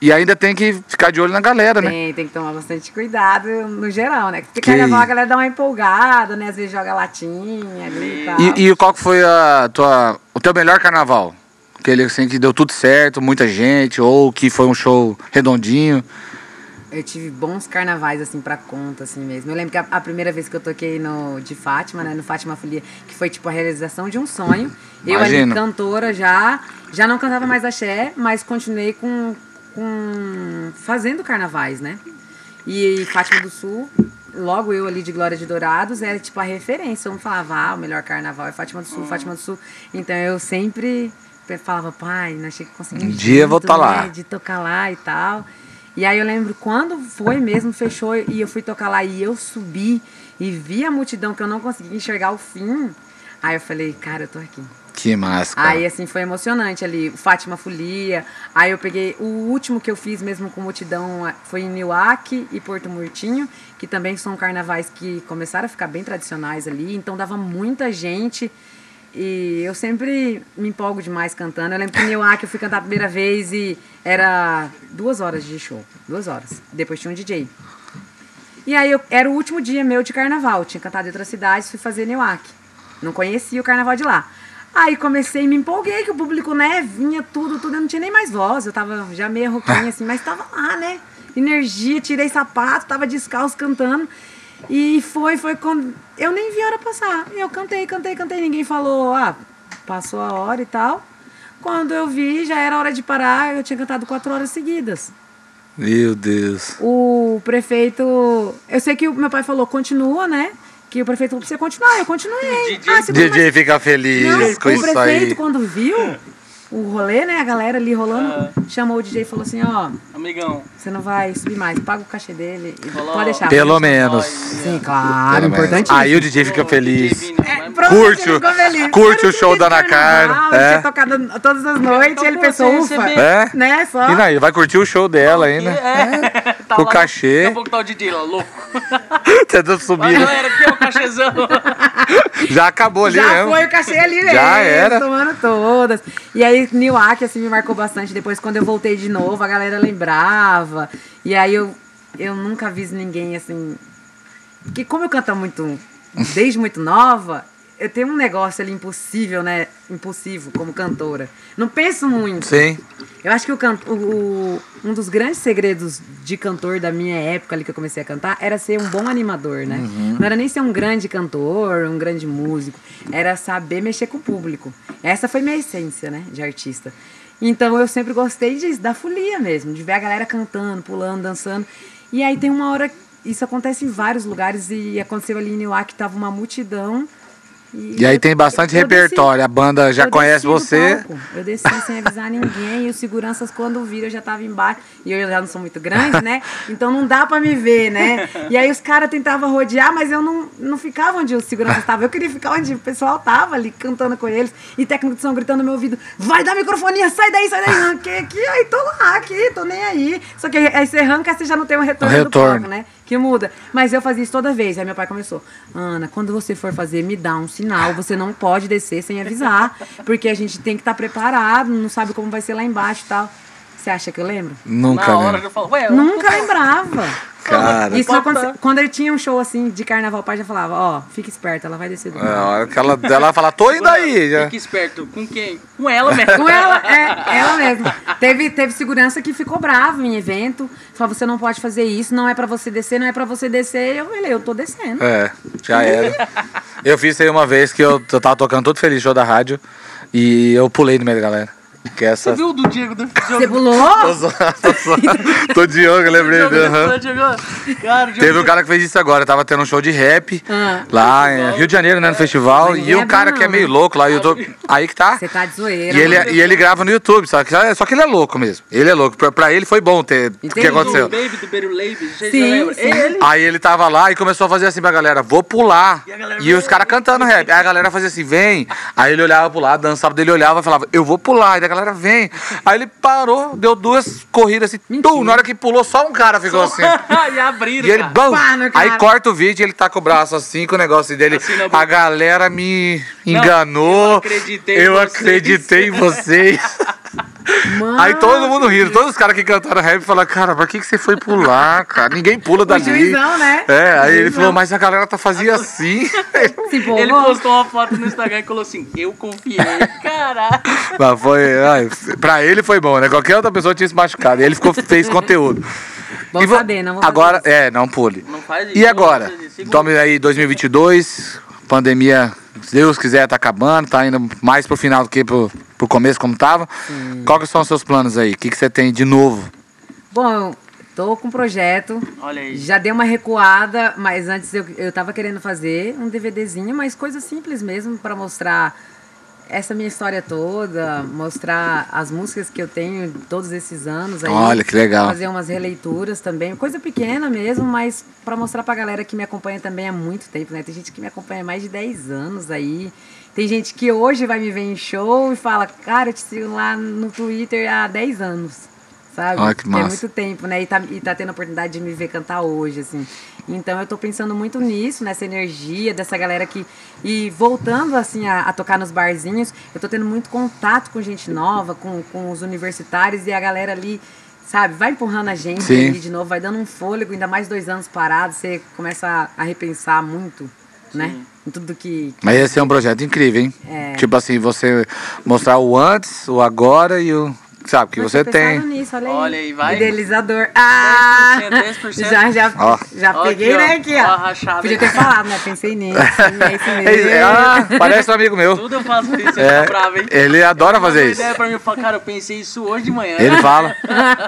E ainda tem que ficar de olho na galera, né? Tem, tem que tomar bastante cuidado no geral, né? Porque Que carnaval a galera dá uma empolgada, né? Às vezes joga latinha ali e tal. E, e qual que foi a tua, o teu melhor carnaval? Aquele assim que deu tudo certo, muita gente, ou que foi um show redondinho. Eu tive bons carnavais, assim, pra conta, assim mesmo. Eu lembro que a, a primeira vez que eu toquei no, de Fátima, né? No Fátima Folia, que foi, tipo, a realização de um sonho. Eu ali, Imagino. cantora já, já não cantava mais axé, mas continuei com, com fazendo carnavais, né? E Fátima do Sul, logo eu ali de Glória de Dourados, era, tipo, a referência. Mundo falava, ah, o melhor carnaval é Fátima do Sul, Fátima do Sul. Então, eu sempre falava, pai, não achei que consegui Um dia eu vou tá lá. de tocar lá e tal. E aí eu lembro quando foi mesmo, fechou e eu fui tocar lá e eu subi e vi a multidão que eu não conseguia enxergar o fim. Aí eu falei, cara, eu tô aqui. Que massa. Aí assim foi emocionante ali, o Fátima Folia. Aí eu peguei o último que eu fiz mesmo com multidão foi em Newark e Porto Murtinho, que também são carnavais que começaram a ficar bem tradicionais ali, então dava muita gente. E eu sempre me empolgo demais cantando. Eu lembro que em Newark eu fui cantar a primeira vez e era duas horas de show. Duas horas. Depois tinha um DJ. E aí eu, era o último dia meu de carnaval. Tinha cantado em outras cidades, fui fazer Newark. Não conhecia o carnaval de lá. Aí comecei, me empolguei, que o público, né, vinha tudo, tudo. Eu não tinha nem mais voz. Eu tava já meio rouquinha assim, mas tava lá, né? Energia, tirei sapato, tava descalço cantando. E foi, foi quando. Eu nem vi a hora passar. Eu cantei, cantei, cantei. Ninguém falou, ah, passou a hora e tal. Quando eu vi, já era hora de parar. Eu tinha cantado quatro horas seguidas. Meu Deus. O prefeito. Eu sei que o meu pai falou, continua, né? Que o prefeito falou pra você continuar. Eu continuei. DJ Ah, DJ fica feliz mais- com Não, o isso prefeito, aí. quando viu o rolê, né? A galera ali rolando, chamou o DJ e falou assim: ó, Amigão. você não vai subir mais, paga o cachê dele Falou, pode deixar. Pelo menos. Sim, claro, Pelo importante. Aí o DJ fica feliz. É, Pronto, Curte o- feliz. curte o show da Ana carnaval, é. Tocado todas as noites e ele pensou, ufa. É? Né, só. E ele vai curtir o show dela ainda. É. <laughs> Tá Com lá, cachê. Daqui a pouco tá o DJ lá, louco. <laughs> Tentando Mas subir. né? galera, aqui é o cachezão. <laughs> Já acabou ali Já mesmo. foi o cachê ali mesmo. Já era. Tomando todas. E aí, Newak, assim, me marcou bastante. Depois, quando eu voltei de novo, a galera lembrava. E aí, eu, eu nunca vi ninguém, assim... Porque como eu canto muito, desde muito nova, eu tenho um negócio ali impossível, né? Impulsivo, como cantora. Não penso muito. Sim. Eu acho que o, can- o- um dos grandes segredos de cantor da minha época ali que eu comecei a cantar era ser um bom animador, né? Não era nem ser um grande cantor, um grande músico. Era saber mexer com o público. Essa foi minha essência, né? De artista. Então eu sempre gostei disso, da folia mesmo, de ver a galera cantando, pulando, dançando. E aí tem uma hora. Isso acontece em vários lugares e aconteceu ali em que tava uma multidão. E aí tem bastante eu desci- repertório. A banda já conhece você. Eu desci sem avisar ninguém. E os seguranças, quando viram, eu já tava embaixo. E eu já não sou muito grande, né? Então não dá pra me ver, né? E aí os caras tentavam rodear, mas eu não, não ficava onde os seguranças estavam. Eu queria ficar onde o pessoal tava ali, cantando com eles. E técnico de som gritando no meu ouvido: vai dar microfonia, sai daí, sai daí. Ranquei aqui, aí tô lá, aqui, tô nem aí. Só que aí você arranca, você já não tem um retorno, Um do retorno. palco, né? Que muda. Mas eu fazia isso toda vez. Aí meu pai começou: Ana, quando você for fazer, me dá um sinal. Você não pode descer sem avisar. Porque a gente tem que estar preparado, não sabe como vai ser lá embaixo e tal. Você acha que eu lembro? Nunca, Na hora né? que eu falo, ué, eu- Nunca lembrava. Cara. Isso quando eu tinha um show assim de carnaval, o pai já falava: Ó, fica esperta, ela vai descer do É, a hora que ela, ela fala, tô indo aí. Já. Fique esperto. Com quem? Com ela mesmo. Com ela, é, ela mesma. Teve, teve segurança que ficou bravo em evento. Falou, você não pode fazer isso, não é pra você descer, não é pra você descer. Eu falei, eu tô descendo. É, já era. Eu fiz isso aí uma vez que eu, eu tava tocando todo feliz show da rádio e eu pulei no meio da galera. Que essa. Você viu o do Diego do Você jogo? pulou? Tô zoando, tô zoando. <laughs> Tô de yoga, lembrei. Jogo aham. do Diego. Cara, o Diego- Teve um cara que fez isso agora, tava tendo um show de rap Ah. lá em Rio de Janeiro, né, no festival. Mas E um não é cara bom, que é não, meio né? louco lá, eu tô... aí que tá. Você tá de zoeira. E ele, mano. e ele grava no YouTube, só que, só que ele é louco mesmo. Ele é louco. Pra, pra ele foi bom ter o que aconteceu. Do Baby, do Beru vocês Sim, sim. Ele. Aí ele tava lá e começou a fazer assim pra galera, vou pular. E a galera, E os caras cantando rap. Aí a galera fazia assim, vem. Aí ele olhava pro lado, dançava dele, olhava e falava, eu vou pular. A galera vem. Aí ele parou, deu duas corridas assim, Mentira. tum, na hora que pulou, só um cara ficou assim. <laughs> e abriram, E ele, bam! Aí corta o vídeo e ele tá com o braço assim, com o negócio dele. Assim na boca. a galera me enganou. eu acreditei em eu vocês." acreditei em vocês. <laughs> Mano, Aí todo mundo rindo, todos os caras que cantaram rap falaram, cara, por que, que você foi pular, cara? Ninguém pula dali. juizão, né? É, aí ele falou, mas a galera tá fazia assim. <laughs> Ele postou uma foto no Instagram e falou assim: Eu confiei. Caralho. <laughs> mas foi. Ai, pra ele foi bom, né? Qualquer outra pessoa tinha se machucado. E ele ficou, fez conteúdo. E vo- saber, não vou fazer Agora, isso. é, não pule. Não faz isso. E agora? Tome aí 2022, pandemia, se Deus quiser, tá acabando, tá indo mais pro final do que pro, pro começo como tava. Qual que são os seus planos aí? O que, que você tem de novo? Bom, tô com um projeto. Olha aí. Já dei uma recuada, mas antes eu, eu tava querendo fazer um DVDzinho, mas coisa simples mesmo pra mostrar essa minha história toda, mostrar as músicas que eu tenho todos esses anos aí. Olha, que legal. Fazer umas releituras também, coisa pequena mesmo, mas pra mostrar pra galera que me acompanha também há muito tempo, né? Tem gente que me acompanha há mais de 10 anos aí. Tem gente que hoje vai me ver em show e fala, cara, eu te sigo lá no Twitter há 10 anos. Sabe? Olha que é massa. muito tempo, né? E tá, e tá tendo a oportunidade de me ver cantar hoje, assim. Então eu tô pensando muito nisso, nessa energia dessa galera que. E voltando, assim, a, a tocar nos barzinhos, eu tô tendo muito contato com gente nova, com, com os universitários e a galera ali. Sabe, vai empurrando a gente Sim. ali de novo, vai dando um fôlego, ainda mais dois anos parado, você começa a, repensar muito, né? Em tudo que. Mas esse é um projeto incrível, hein? É. Tipo assim, você mostrar o antes, o agora e o. Sabe, que Não você tem. Nisso, olha, Olha aí, vai. Idealizador. Ah! 10%, 10%. Já, já, Ó. já Ó, peguei, aqui, né? Aqui, Ó, ó. rachado Podia aí. ter falado, né? Pensei <laughs> nisso. sim, É isso É mesmo. isso, ah, parece um amigo meu. Tudo eu faço isso, É, bravo, hein? ele adora Ele fazer isso. ideia pra mim, eu falo, cara, eu pensei isso hoje de manhã. Ele fala.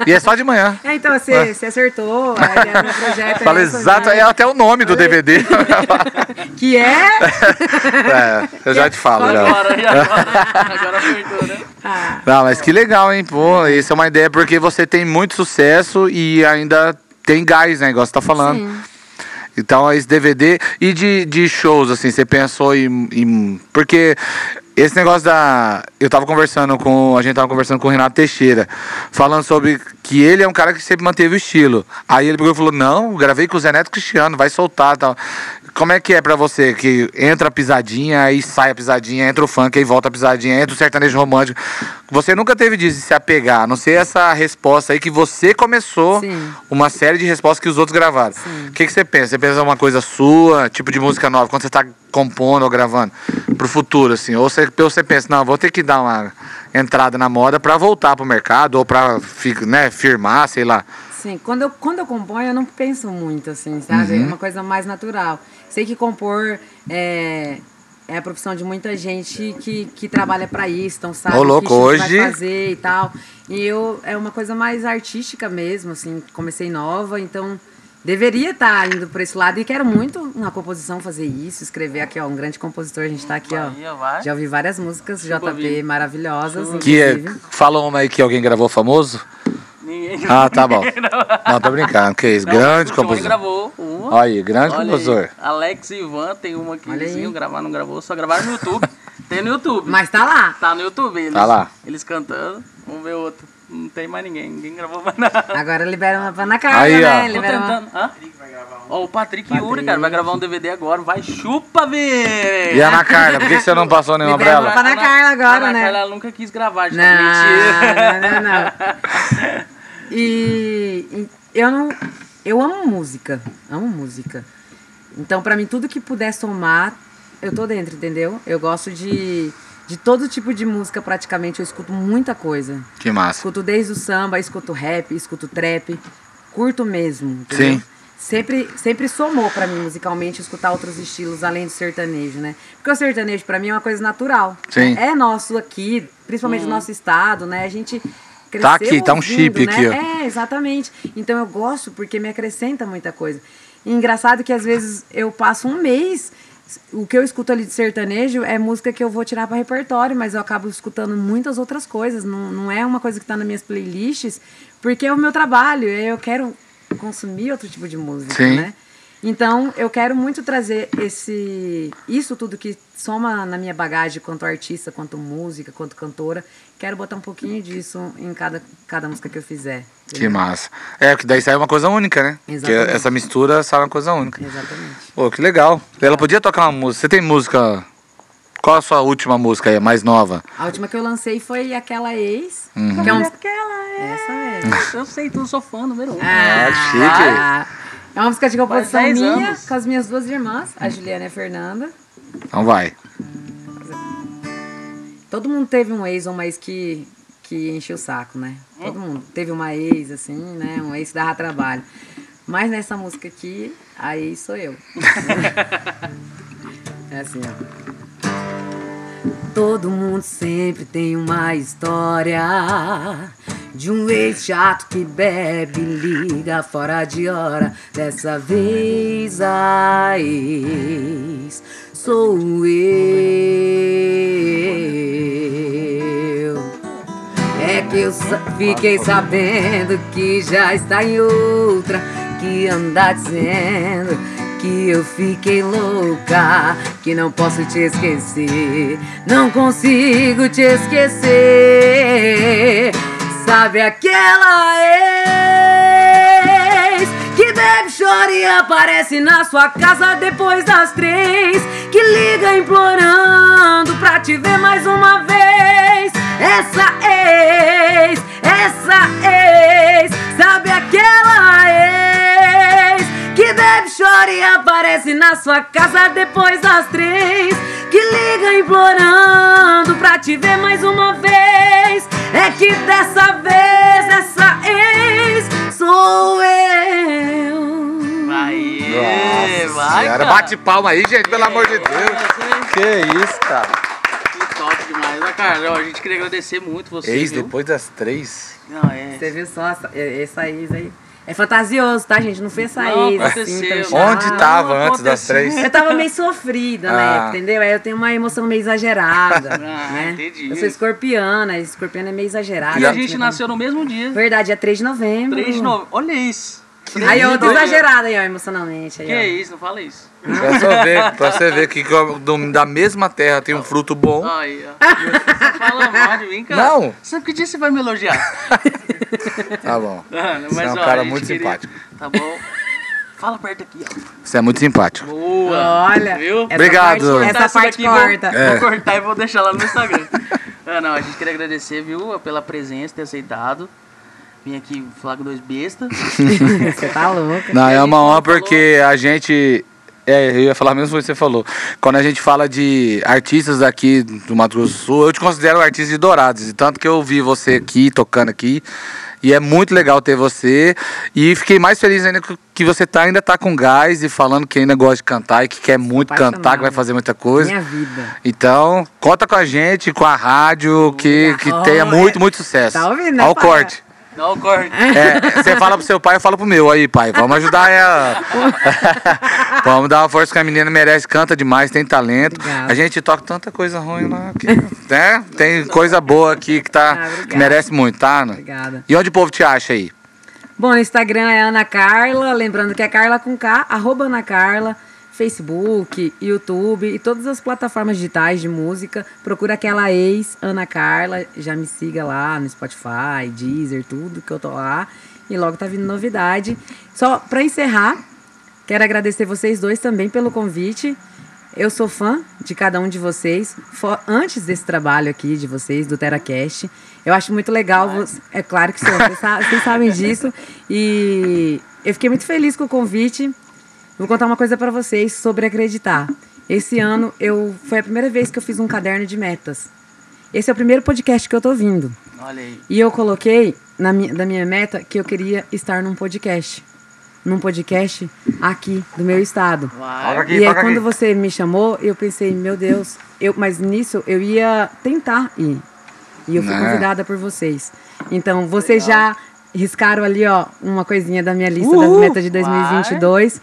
E é só de manhã. <laughs> É, então, você, você acertou. Meu projeto é Fala exato, já. é até o nome do DVD. <laughs> Que é... É, eu já te falo. Já. Agora, e agora? Agora apertou, né? Ah, Não, mas que legal, hein? Pô, isso é uma ideia porque você tem muito sucesso e ainda tem gás, né? Igual você tá falando. sim. Então, esse DVD. E de, de shows, assim, você pensou em, em- Porque esse negócio da. Eu tava conversando com. A gente tava conversando com o Renato Teixeira, falando sobre que ele é um cara que sempre manteve o estilo. Aí ele pegou e falou: Não, gravei com o Zé Neto Cristiano, vai soltar tal. Como é que é pra você que entra a pisadinha, aí sai a pisadinha, entra o funk, aí volta a pisadinha, entra o sertanejo romântico. Você nunca teve de se apegar, a não ser essa resposta aí que você começou Sim. uma série de respostas que os outros gravaram. O que, que você pensa? Você pensa uma coisa sua, tipo de música nova, quando você tá compondo ou gravando, pro futuro, assim? Ou você, ou você pensa, não, vou ter que dar uma entrada na moda pra voltar pro mercado, ou pra né, firmar, sei lá. Sim, quando eu, quando eu componho, eu não penso muito, assim, sabe? Uhum. É uma coisa mais natural. Sei que compor é, é a profissão de muita gente que, que trabalha pra isso, então sabe Ô, louco, que hoje- vai fazer e tal. E eu, é uma coisa mais artística mesmo, assim, comecei nova, então deveria estar indo por esse lado e quero muito na composição fazer isso, escrever aqui, ó, um grande compositor, a gente tá aqui, ó. Já ouvi várias músicas, JP, maravilhosas, Que é, fala uma aí que alguém gravou famoso. Ninguém. Ah, tá <laughs> bom. Não, tô brincando. Que isso? Não, Grande o compositor. gravou uma. Olha aí, grande Olha compositor. aí, Alex e Ivan tem uma aqui, Olha aí. vizinho, gravar, não gravou, só gravaram no YouTube. tem no YouTube. Mas tá lá. Tá no YouTube eles. Tá lá. Eles cantando. Vamos ver outro. Não tem mais ninguém, ninguém gravou mais nada. Agora libera uma pra Ana Carla, Aí, ó. né? Tô Libera uma... tentando. Hã? Ó, o Patrick, Patrick. Yuri, cara, vai gravar um DVD agora. Vai, chupa, ver! E a Ana Carla, por que você não passou nenhuma pra ela? pra Ana Carla agora, Ana né? Carla ela nunca quis gravar, gente. Não, Mentira. não, não, não. <laughs> E, e eu não. Eu amo música. Amo música. Então, pra mim, tudo que puder somar, eu tô dentro, entendeu? Eu gosto de, de todo tipo de música, praticamente. Eu escuto muita coisa. Que massa. Escuto desde o samba, escuto rap, escuto trap. Curto mesmo, entendeu? Sim. Sempre, sempre somou pra mim musicalmente escutar outros estilos além do sertanejo, né? Porque o sertanejo pra mim é uma coisa natural. Sim. É nosso aqui, principalmente no nosso estado, né? A gente cresceu Tá aqui, tá um ouvindo, chip né? aqui, ó. É, exatamente. Então eu gosto porque me acrescenta muita coisa. E engraçado que às vezes eu passo um mês o que eu escuto ali de sertanejo é música que eu vou tirar para repertório, mas eu acabo escutando muitas outras coisas. Não, não é uma coisa que está nas minhas playlists, porque é o meu trabalho. Eu quero consumir outro tipo de música, Sim. né? Então, eu quero muito trazer esse isso tudo que soma na minha bagagem quanto artista, quanto música, quanto cantora. Quero botar um pouquinho disso em cada, cada música que eu fizer. Que massa. É, porque daí sai uma coisa única, né? Que Exatamente. essa mistura sai uma coisa única. Exatamente. Pô, que legal. Ela podia tocar uma música. Você tem música. Qual a sua última música aí, a mais nova? A última que eu lancei foi aquela ex, Uhum. que é um... Aquela é. Essa é. Eu sei, tu sou fã número um. Ah, chique. É uma música de composição Faz 10 minha, anos. com as minhas duas irmãs, a Juliana e a Fernanda. Então vai. Todo mundo teve um ex ou uma ex que, que encheu o saco, né? Todo mundo teve uma ex, assim, né? Um ex que dava trabalho. Mas nessa música aqui, a ex sou eu. <laughs> é assim, ó. Todo mundo sempre tem uma história de um ex chato que bebe, liga fora de hora. Dessa vez a ex sou eu. É que eu sa- fiquei sabendo que já está em outra, que anda dizendo que eu fiquei louca, que não posso te esquecer, não consigo te esquecer. Sabe aquela ex que bebe, chora e aparece na sua casa depois das três, que liga implorando pra te ver mais uma vez. Essa ex, essa ex, sabe aquela ex que bebe, chora e aparece na sua casa depois das três, que liga implorando pra te ver mais uma vez. É que dessa vez essa ex sou eu. Vai, Nossa vai, senhora, cara. bate palma aí, gente, pelo amor de Deus. Que isso, cara. Que top demais, né, cara? A gente queria agradecer muito você, Ex viu? depois das três. Não, é... Você viu só essa, essa ex aí? É fantasioso, tá, gente? Não foi essa Não, ex assim, aconteceu. tão Onde tava antes das três? Eu tava meio sofrida Ah. época, entendeu? Aí eu tenho uma emoção meio exagerada. <laughs> Ah, né? entendi. Eu sou escorpiana, escorpiana é meio exagerada. E a né? gente nasceu no mesmo dia. Verdade, é 3 de novembro. 3 de novembro. Olha isso. Aí eu tô Olha. exagerada aí, ó, emocionalmente. Aí, Que ó. isso, não fala isso. Pra você ver, pra você ver que do- da mesma terra tem um fruto bom. Aí, ó. Você fala mal de mim, cara. Não. Sabe que dia você vai me elogiar? <laughs> Tá bom. Você é um ó, cara a gente muito queria- simpático. Tá bom. Fala perto aqui, ó. Você é muito simpático. Boa. Olha, Viu? essa Obrigado. parte- essa parte vou, corta. É. vou cortar e vou deixar lá no Instagram. <laughs> ah, não, a gente queria agradecer, viu, pela presença, ter aceitado. Vim aqui falar com dois bestas. <laughs> Você tá louca. Não, é uma honra porque a gente. É, eu ia falar mesmo o que você falou. Quando a gente fala de artistas daqui do Mato Grosso do Sul, eu te considero um artista de Dourados. E tanto que eu vi você aqui, tocando aqui. E é muito legal ter você. E fiquei mais feliz ainda que- você tá, ainda tá com gás e falando que ainda gosta de cantar e que quer muito cantar, que vai fazer muita coisa. Minha vida. Então, conta com a gente, com a rádio, que, que Oh, tenha é. muito, muito sucesso. Tá ouvindo, né, Olha o pai? corte. Dá o corte. É, você fala pro seu pai, eu falo pro meu. Aí, pai, vamos ajudar ela. <laughs> vamos dar uma força que a menina merece, canta demais, tem talento. Obrigada. A gente toca tanta coisa ruim lá, que, né? Tem coisa boa aqui que, tá, Ah, que merece muito, tá, Ana? Obrigada. E onde o povo te acha aí? Bom, no Instagram é Ana Carla, lembrando que é Carla com K, arroba Ana Carla, Facebook, YouTube e todas as plataformas digitais de música. Procura aquela ex Ana Carla, já me siga lá no Spotify, Deezer, tudo que eu tô lá. E logo tá vindo novidade. Só pra encerrar, quero agradecer vocês dois também pelo convite. Eu sou fã de cada um de vocês. Antes desse trabalho aqui de vocês, do TeraCast, eu acho muito legal. vo- É claro que sou, vocês, vocês sabem disso. E eu fiquei muito feliz com o convite. Vou contar uma coisa pra vocês sobre acreditar. Esse ano eu foi a primeira vez que eu fiz um caderno de metas. Esse é o primeiro podcast que eu tô vindo. Olha aí. E eu coloquei na minha, da minha meta que eu queria estar num podcast. Num podcast aqui do meu estado. Aqui, e aí, quando aqui. você me chamou, eu pensei, meu Deus, eu, mas nisso eu ia tentar ir. E eu fui Né? convidada por vocês. Então, vocês já riscaram ali, ó, uma coisinha da minha lista das Uhul! metas de 2022. Tô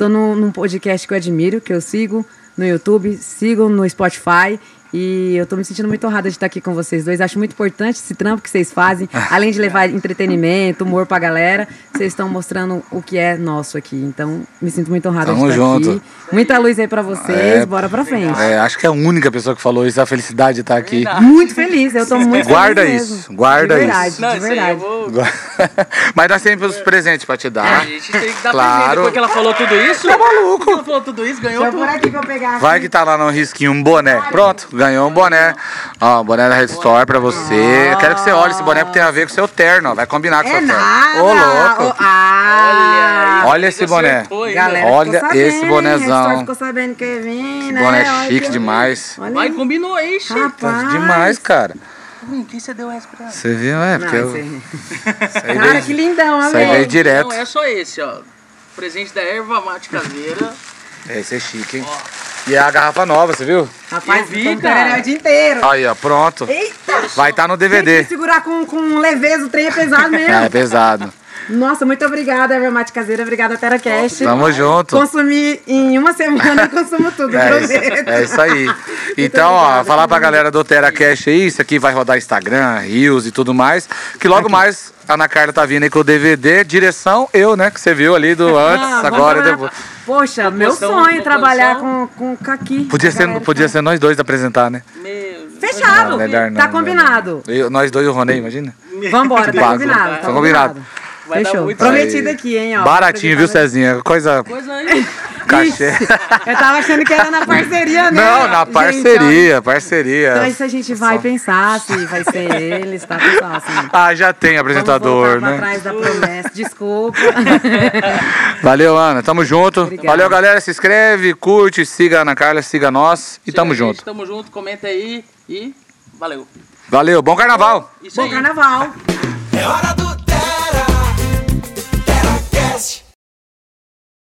no, num podcast que eu admiro, que eu sigo no YouTube, sigo no Spotify. E eu tô me sentindo muito honrada de estar aqui com vocês dois. Acho muito importante esse trampo que vocês fazem. Além de levar entretenimento, humor pra galera, vocês estão mostrando o que é nosso aqui. Então, me sinto muito honrada Tamo de estar junto. aqui. Muita luz aí pra vocês. É, Bora pra frente. É, acho que é a única pessoa que falou isso, a felicidade de estar aqui. Muito feliz, eu tô <laughs> muito Guarda feliz isso, mesmo. guarda de verdade, isso. Não, de verdade. vou... <laughs> Mas nós temos os presentes pra te A dar. gente tem que dar Claro. presente. Depois que ela falou tudo isso... Tá maluco? ela falou tudo isso, ganhou Deixa tudo. por aqui pra eu pegar. Vai que tá lá no risquinho um boné. Pronto, ganhou um boné. Ó, boné da Red Store pra você. Eu quero que você olhe esse boné porque tem a ver com o seu terno, ó. Vai combinar com o É seu terno. Ô, louco. Ô, ah, Olha, Olha esse boné. acertou ainda. Galera, Olha ficou esse bonézão. A gente ficou sabendo que ia vir, né? boné Olha chique que- demais. Olha Vai, aí. combinou aí. Tá Rapaz. demais, cara. Hum, quem você deu essa pra ela? Você viu, é? Não, Porque eu... esse- <laughs> Cara, que lindão, Isso aí amei. veio direto. Não, é só esse, ó. Presente da erva mate caseira. Esse é chique, hein? E é a garrafa nova, você viu? Rapaz, Eu vi, cara. tereré o dia inteiro. Aí, ó, pronto. Eita! Vai estar no Tem DVD. que segurar com, com leveza, o trem é pesado <laughs> mesmo. É, pesado. Nossa, muito obrigada, Evermate Caseira. Obrigada, TeraCast. Tamo junto. Consumi em uma semana, eu consumo tudo, É isso, é isso aí. <laughs> Então, ó, falar pra galera do TeraCast aí, isso aqui vai rodar Instagram, Rios e tudo mais. Que logo mais a Ana Carla tá vindo aí com o DVD, direção eu, né? Que você viu ali do antes, Ah, agora e depois. Poxa, meu sonho trabalhar com, com Kaki. Podia ser, Galera, podia ser nós dois apresentar, né? Meu... Fechado. Não, melhor não, tá combinado. Eu- nós dois e o Ronei, imagina? Vambora, tá Pago. combinado. Tá combinado. Vai dar Fechou. muito Prometido Aí. aqui, hein, ó. Baratinho, viu, Cezinha? Coisa. Coisa <laughs> aí. Cachê. Eu tava achando que era na parceria, né? Não, na Gente, parceria, ó, parceria. Então isso a gente vai pensar se vai ser eles, tá, pessoal? Assim, Ah, já tem apresentador, né? trás da promessa. Desculpa. <laughs> Valeu, Ana. Tamo junto. Obrigada. Valeu, galera. Se inscreve, curte, siga a Ana Carla, siga nós e Siga tamo gente, junto. Tamo junto, comenta aí e valeu. Valeu, bom carnaval! Isso Bom aí. carnaval. É hora do